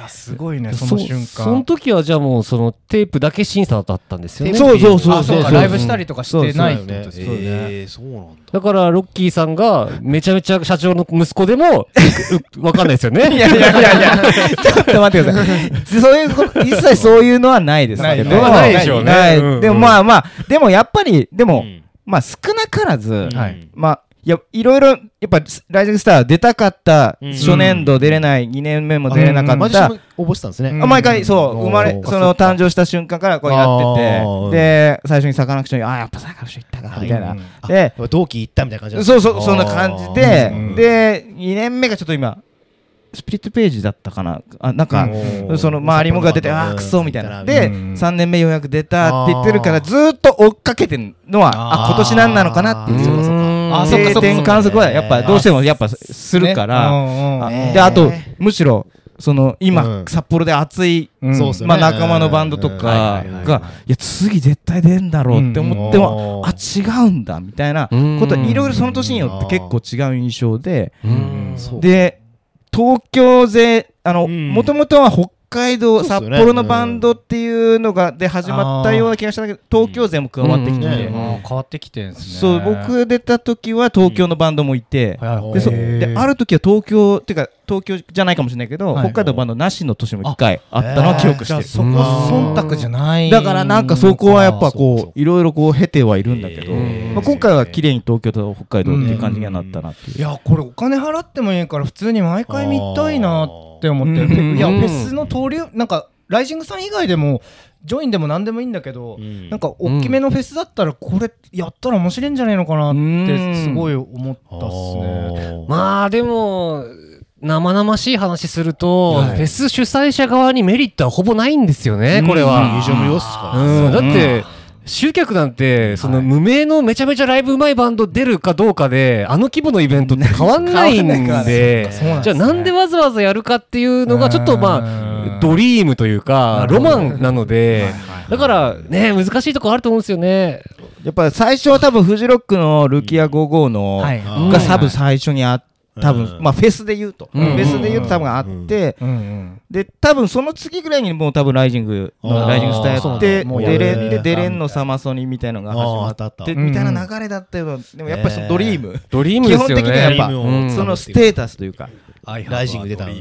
すごいねその瞬その間時はじゃあもうそのテープだけ審査だったんですよね。そうそうそうあそうかライブしたりとかしてないってそうだよね。ことですよねえーそうなんだ。だからロッキーさんがめちゃめちゃ社長の息子でもう わかんないですよね。いやいやいやいや。ちょっと待ってください。そういうこと一切そういうのはないですけど。ないでしょうね。ない。うんうん。でもまあまあでもやっぱりでもうん。まあ少なからずはい。まあいやいろいろやっぱライジングスター出たかったうん。初年度出れない2年目も出れなかった。応募したんですね。毎回そううん。生まれその誕生した瞬間からこうやっててで最初にサカナクションにあーやっぱサカナクション行ったかみたいな。うん。で同期行ったみたいな感じそうかそうそんな感じでうん。で2年目がちょっと今スプリットページだったかな。あなんかうん。その周りもが出てあークソみたいな。でうん。3年目ようやく出たって言ってるからずー。っと追っかけてるのはあ今年なんなのかなっていう。そうかそうかあそっかそっか。定点観測はやっぱどうしてもやっぱするから。であとむしろその今、うん。札幌で熱い、まあ、仲間のバンドとうん。かがいや次絶対出んだろうって思っても、うん。あ違うんだみたいなこといろいろその年によって結構違う印象で、で東京勢あのうん。もともとは北海道、札幌のバンドっていうのがで始まったような気がしたんだけど東京勢も加わってきて、うん。うん。あー変わってきてんですね。そう僕出た時は東京のバンドもいて、はいでそである時は東京っていうか東京じゃないかもしれないけど、はい。北海道バンドなしの年も一回あったのを記憶してる、そこ忖度じゃない。だからなんかそこはやっぱこういろいろこう経てはいるんだけど、うんまあ、今回は綺麗に東京と北海道っていう感じにはなったなっていう。いやこれお金払ってもいいから普通に毎回見たいなって思ってうん。いやフうんェスの登竜なんかライジングさん以外でもジョインでも何でもいいんだけど、うん。なんか大きめのフェスだったらこれやったら面白いんじゃないのかなってすごい思ったっすね。まあでも生々しい話すると、はいフェス主催者側にメリットはほぼないんですよね、これは。うん、だって、集客なんて、その無名のめちゃめちゃライブうまいバンド出るかどうかで、あの規模のイベントって変わんないんで、んねじゃあなんでわざわざやるかっていうのがちょっとまうんあ、ドリームというか、ロマンなのでだからね、難しいとこあると思うんですよね。やっぱ最初は多分フジロックのルキア55のがサブ最初にあっ多分。うんまあフェスで言うと。フうん。ェスで言うと多分あって。で多分その次ぐらいにもう多分ライジングのライジングスターやってデレやるでデレンのサマソニみたいのが始まってうんみたいな流れだったけどでもやっぱりそのドリーム。ドリームですよね。基本的にはやっぱうんそのステータスというかライジング出たの。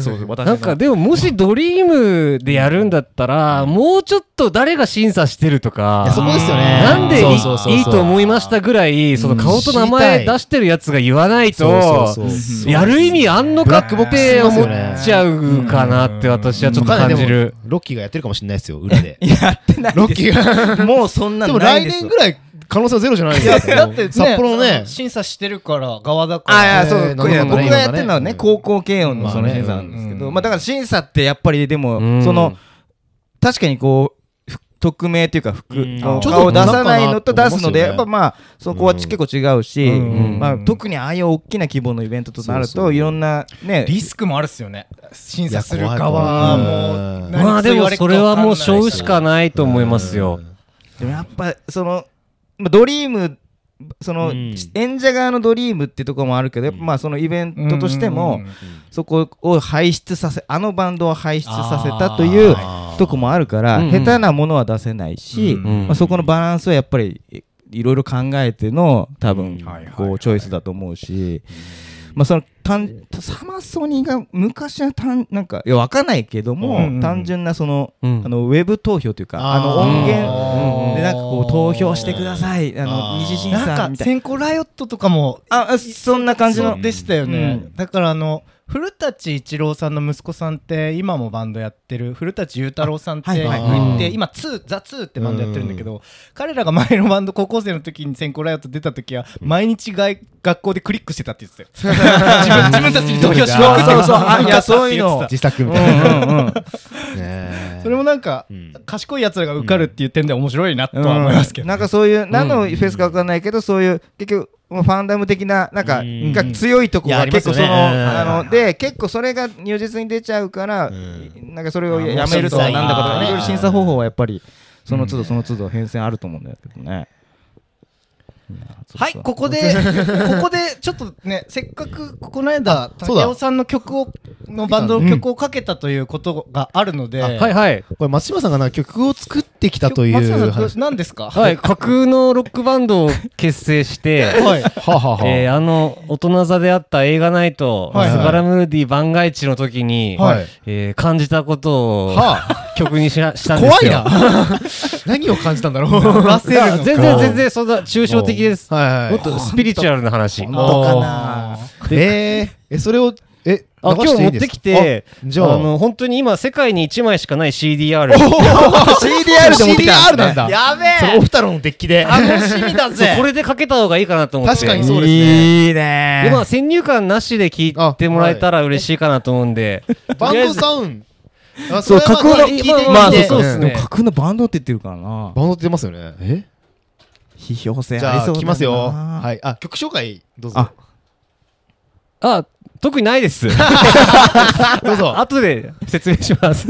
そうそう私の。なんかでももしドリームでやるんだったら、もうちょっと誰が審査してるといかや、そこですよね。なんでいいと思いましたぐらい、その顔と名前出してるやつが言わないと、やる意味あんのかって思っちゃうかなって私はちょっと感じる。ロッキーがやってるかもしれないですよ裏で。やってないロッキーが。もうそんなでも来のないです年ぐらい可能性はゼロじゃないいやだってね札幌のね。審査してるから側だから。あいやそう、え僕がやってるのはね、高校軽音のそのまあね審査なんですけど、うん。まあだから審査ってやっぱりでも、うん。その、確かにこう、ふ匿名というか、服うん。のちょっと顔を出さないのと出すので、やっぱまあ、そこは結構違うし、うん。まあ特にああいう大きな規模のイベントとなると、いろんなね、リスクもあるっすよね。審査する側もうんまあでもそれはもうしょうしかないと思いますよ。でもやっぱその、まあドリーム、その、うん。演者側のドリームってところもあるけど、やっぱまあそのイベントとしても、そこを輩出させあのバンドを輩出させたというとこもあるから、うんうん。下手なものは出せないし、うんまあ、そこのバランスはやっぱりいいろいろ考えての多分うん。はいはいこうチョイスだと思うし、まあその単サマソニが昔は単なんかいやわかんないけども、うんうん単純なその,、うん。あのウェブ投票というかあの音源うんでなんかこう投票してください。あの二次審査みたいな。閃光ライオットとかもああそんな感じの。でしたよね、うん。だからあの古舘伊知郎さんの息子さんって今もバンドやってる。古舘佑太郎さんって言はいはい。って今ツー THE 2ってバンドやってるんだけど彼らが前のバンド高校生の時に閃光ライオット出た時は毎日がい学校でクリックしてたって言ってたよ。自分自分たちに投票しまくってそうそうそう。あいやそういうの。自作みうんたいな。うんうん ねそれもなんかうん。賢いやつらが受かるっていう点で面白いなとは思いますけど、なんかそういう何のフェスか分かんないけど、そういう結局ファンダム的ななんかうん。が強いとこが結構そのうん。あので結構それが如実に出ちゃうからうん。なんかそれをやめるとなんだかと審査かいろいろ審査方法はやっぱりその都うん。度その都度変遷あると思うんだけどね。はい、ここで、ここで、ちょっとね、せっかく、この間、そうだ。竹雄さんの曲を、のバンドの曲をかけたということがあるので、はいはい。これ松島さんがな曲を作ってきたとい松山さんう話。何ですか？はい、架空のロックバンドを結成して、はい。はあはあは。あえーあの大人座であった映画ナイト、はい。はいスバラムーディ番外地の時に、はい。えー感じたことをはあ 曲にしなしたんですよ。怖いな。何を感じたんだろう。出せるのか。全然全然そんな抽象的です。はいはい。もっとスピリチュアルな話。本当かな。えーえそれをえあ今日持ってきて、あじゃあ。あの本当に今世界に1枚しかない CDR。CDR で持ってきた。CDR なんだ。やべそれオフ太郎のデッキで。楽しみだぜ。これでかけた方がいいかなと思って。確かにそうですね。いいね。でまあ先入観なしで聞いてもらえたら嬉しいかなと思うんで。バンドサウンドあそう架空のまあまあそうそうっすね。架空のバンドって言ってるからな。バンドって出ますよね。え？批評性じゃありそうだな。あ来ますよ。はい。あ曲紹介どうぞ。ああ特にないです。どうぞ。後で説明します。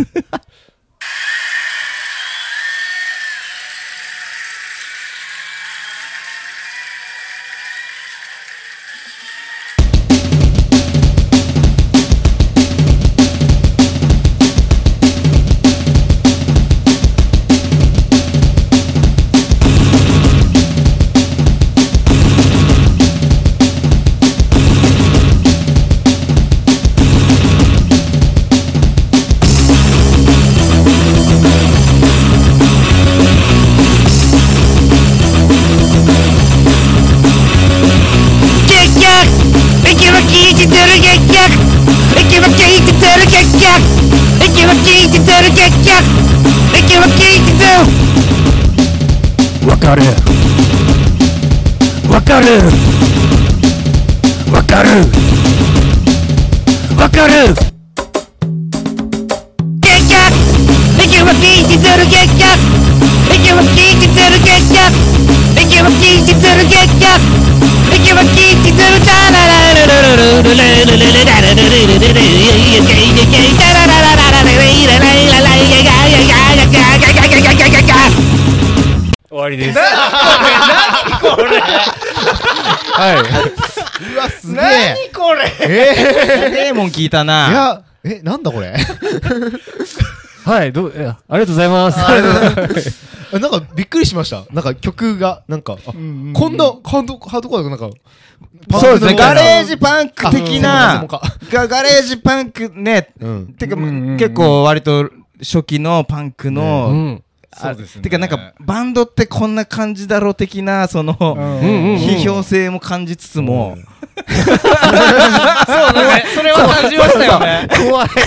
ドル結局禁止する結局禁止する結局禁止する結局禁止するラララうわすげえ。何これ。えデーモン聞いたー、いなやえなんだこれ？はい、どう、いやありがとうございます。え なんかびっくりしました。なんか曲がなんかあこんなハードハードコアでなんかそうですねガレージジパンク的ながガレージパンクね。うん。てかうんうんうん結構割と初期のパンクうのん。あそうですね。てかなんかバンドってこんな感じだろう的なその批評性も感じつつも。そうね。それは感じましたよね。怖い。そう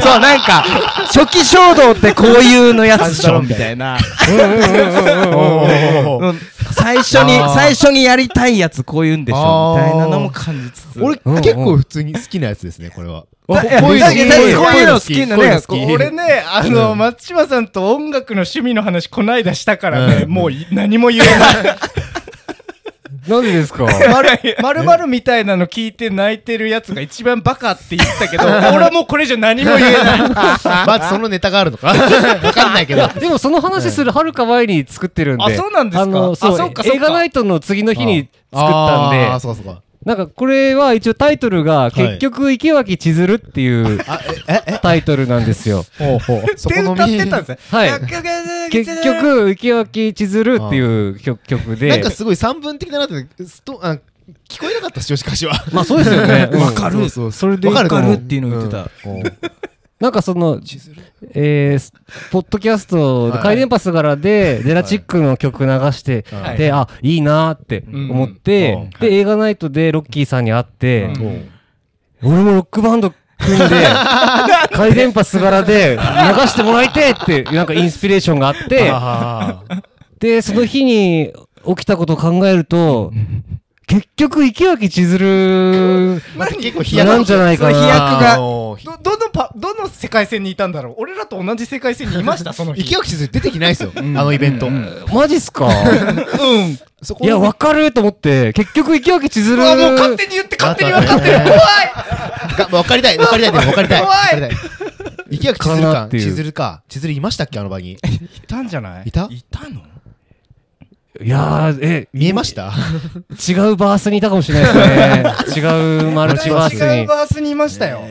そうなんか初期衝動ってこういうのやつでしょみたいな。うん最初に最初にやりたいやつこういうんでしょみたいなのも感じつつ。俺結構普通に好きなやつですねこれはこういうの好きなね俺ねあの松島さんと音楽の趣味の話こないだしたからねうん。もうい何も言えない。なんでですか？まるまるみたいなの聞いて泣いてるやつが一番バカって言ってたけど 俺はもうこれ以上何も言えない。まずそのネタがあるのか。わかんないけど。でもその話するはるか前に作ってるんで。あそうなんですか。あの、そう、あそっかそっか。映画ナイトの次の日に作ったんで。あー、そうかそうかなんかこれは一応タイトルが、結局池脇千鶴っていうタイトルなんですよ。ほうほう。そって歌ってたんですね。はい。結局、池脇千鶴。っていう曲曲で。なんかすごい三分的だなってストあ聞こえなかったし、女子歌詞は。まあそうですよね。うん。わかる。そうそうそれでわかるっていうの言ってたなんかその、えー、ポッドキャストで、はい。回電波すがらで、デラチックの曲流して、はい。で、あ、いいなーって思って、うん。で、映画ナイトでロッキーさんに会って、うん。俺もロックバンド組んで、回電波すがらで流してもらいてえって、なんかインスピレーションがあって、あで、その日に起きたことを考えると、結局、池脇千鶴ーまた結構飛躍なんじゃないかな。飛躍が。どどのパどの世界線にいたんだろう？俺らと同じ世界線にいました？その日。池脇千鶴出てきないですよ、あのイベント。マジっすか？うん。そこ？いや、わかると思って、結局、池脇千鶴。うわもう勝手に言って勝手に分かってる。怖い。がわかりたい、わかりたいわかりたい。怖い。わかりたい。池脇千鶴か。千鶴か。千鶴いましたっけ？あの場に。いたんじゃない？いた？いたの？いやー、え、見えました？違うバースにいたかもしれないですね。違うマルチバース違うに。バースにいましたよ。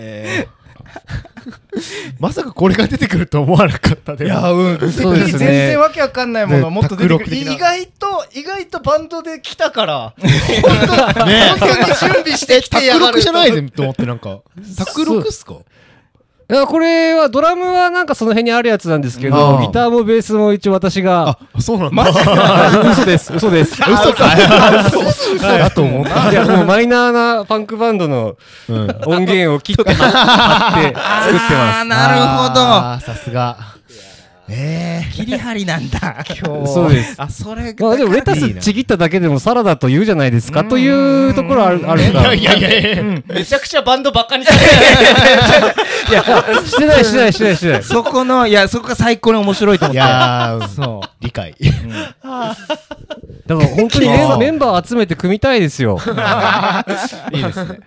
まさかこれが出てくると思わなかったでいやうん。そうですね。全然わけわかんないものねもっと出てくる。意外と意外とバンドで来たから。本当本当に準備してきタてやがるクロクじゃないでと思ってなんか。タクロクっすか？いや、これは、ドラムはなんかその辺にあるやつなんですけあど、ーギターもベースも一応私が、あ、そうなんだ。嘘です、嘘です。嘘か。だと思った。いや、もうマイナーなパンクバンドのうん。音源を切って、貼って、作ってます。なるほどさすが。ええ。切り張りなんだ今日そうです。あそれまあでもレタスちぎっただけでもサラダと言うじゃないですかというところあるあるから。いやいやいや。めちゃくちゃバンドばっかにされて してないしてないしてないしてない。そこのいやそこが最高に面白いと思いってやー、そう理解。だから本当にメンバーメンバー集めて組みたいですよ。いいですね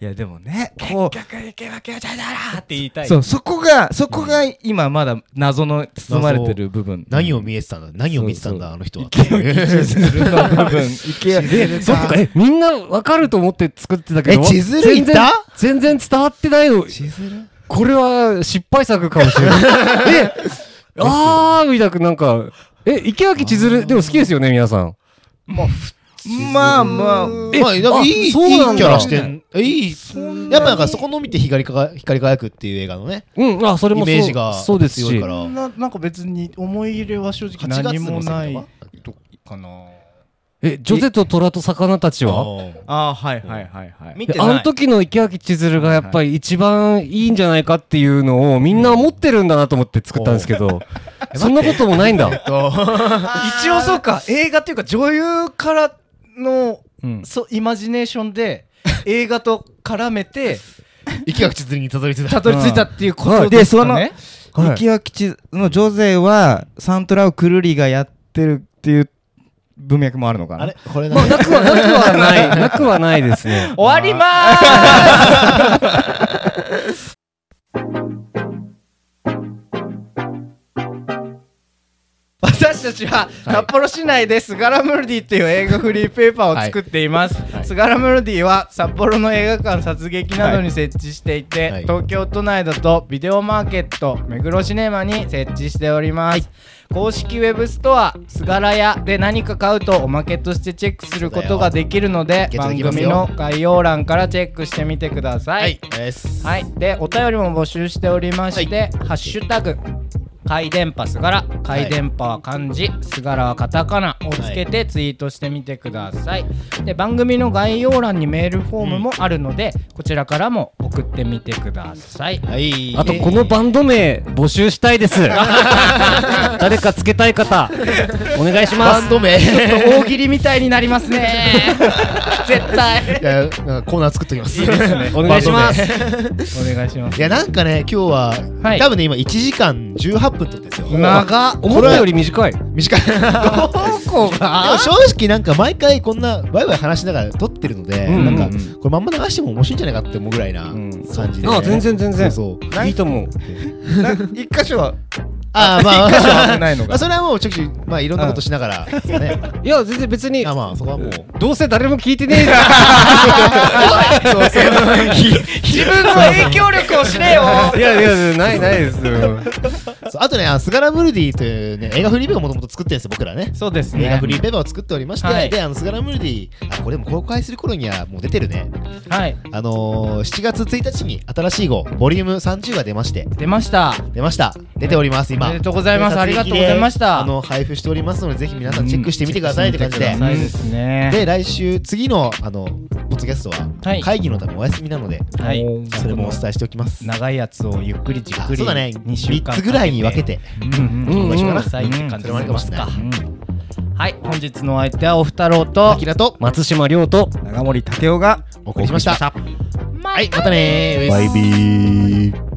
いやでもねこって言いたい。うそうそこがそこが今まだ謎の包まれてる部分。何を見えてたんだ何を見てたんだあの人は。するの部分。いけえ、そっか、え、みんなわかると思って作ってたけど、え千鶴いた全然全然伝わってないの。これは失敗作かもしれない。え、あー、みたいな、なんか、え、池脇千鶴、でも好きですよね、皆さん。まあまあまあ、なんかいい、いいキそうなんだ。ャラしてん。えいい。やっぱなんかそこの見て光りかが光り輝くっていう映画のね、うん、あ、それイもそう。メージがそうですし。強いか。ら。ななんか別に思い入れは正直8何もない作かな。え、ジョゼと虎と魚たちは？あはいはいはいはい。見てない。であの時の池脇千鶴がやっぱり一番いいんじゃないかっていうのをみんな思ってるんだなと思って作ったんですけど、そんなこともないんだ。一応そうか。映画っていうか女優からの、うん。そうイマジネーションで映画と絡めて 息が口ずりにたどり着いた。たどり着いたっていうことでそのですかね。生き焼き地の女勢はサントラをくるりがやってるっていう文脈もあるのかな？あれ？これまあ、なくは、なくはない、なくはないですね。終わりまー ちは札幌市内でスガラムルディという映画フリーペーパーを作っています、スガラムルディは札幌の映画館殺撃などに設置していて、はい。東京都内だとビデオマーケット目黒シネマに設置しております、公式ウェブストアスガラ屋で何か買うとおまけとしてチェックすることができるので番組の概要欄からチェックしてみてください、はい。はい、でお便りも募集しておりまして「ハッシュタグ回電波すがら」「回電波は漢字」「すがらはカタカナ」をつけてツイートしてみてください、で番組の概要欄にメールフォームもあるので、こちらからも送ってみてください。はい。あと、このバンド名、募集したいです。誰かつけたい方、お願いします。バンド名い大喜利みたいになりますね。絶対。やなんかコーナー作っときます。お願いします。お願いします。いやなんかね今日は、はい。多分ね今1時間18分とってんですよ。長っ。思ったより短い。短い。どこが？正直なんか毎回こんなワイワイ話しながら撮ってるので、うんなんかうん。これまんま流しても面白いんじゃないかって思うぐらいなうん感じで、ああ、全然全然。そう。そういいと思う。一箇所はああまあ。一箇所は危ないのまあがそれはもうちょくちょくまあいろんなことしながらですね。いや、全然別に。あ、まあそこはもう。どうせ誰も聞いてねえじゃ 自分の影響力を知れよ。ん。いやいや、ないないですよ。そうあとねスガラムルディというね映画フリーペーパーをもともと作ってるんですよ僕らね。そうです映画ねフリーペーパーを作っておりまして、はい。であのスガラムルディあこれも公開する頃にはもう出てるね。はい。あのー、7月1日に新しい号ボリューム30が出まして。出ました。出ました。出ております今。おめでとうございます。でありがとうございました。あの配布しておりますのでぜひ皆さんチェックしてみてくださいって感じで、チェックして。みてくださいですね。で来週次のあのポッドキャストははい。会議のためお休みなので、はい。それもお伝えしておきます。長いやつをゆっくりじっくりあそうだね。2週間3つぐらいに分けてうんうん。うんおしてくださいって感じそれもありかもしれないはい。本日のお相手はおふたろうとあきらと松島亮と、長森武雄がお送りしました。まはいまたねー。バイビー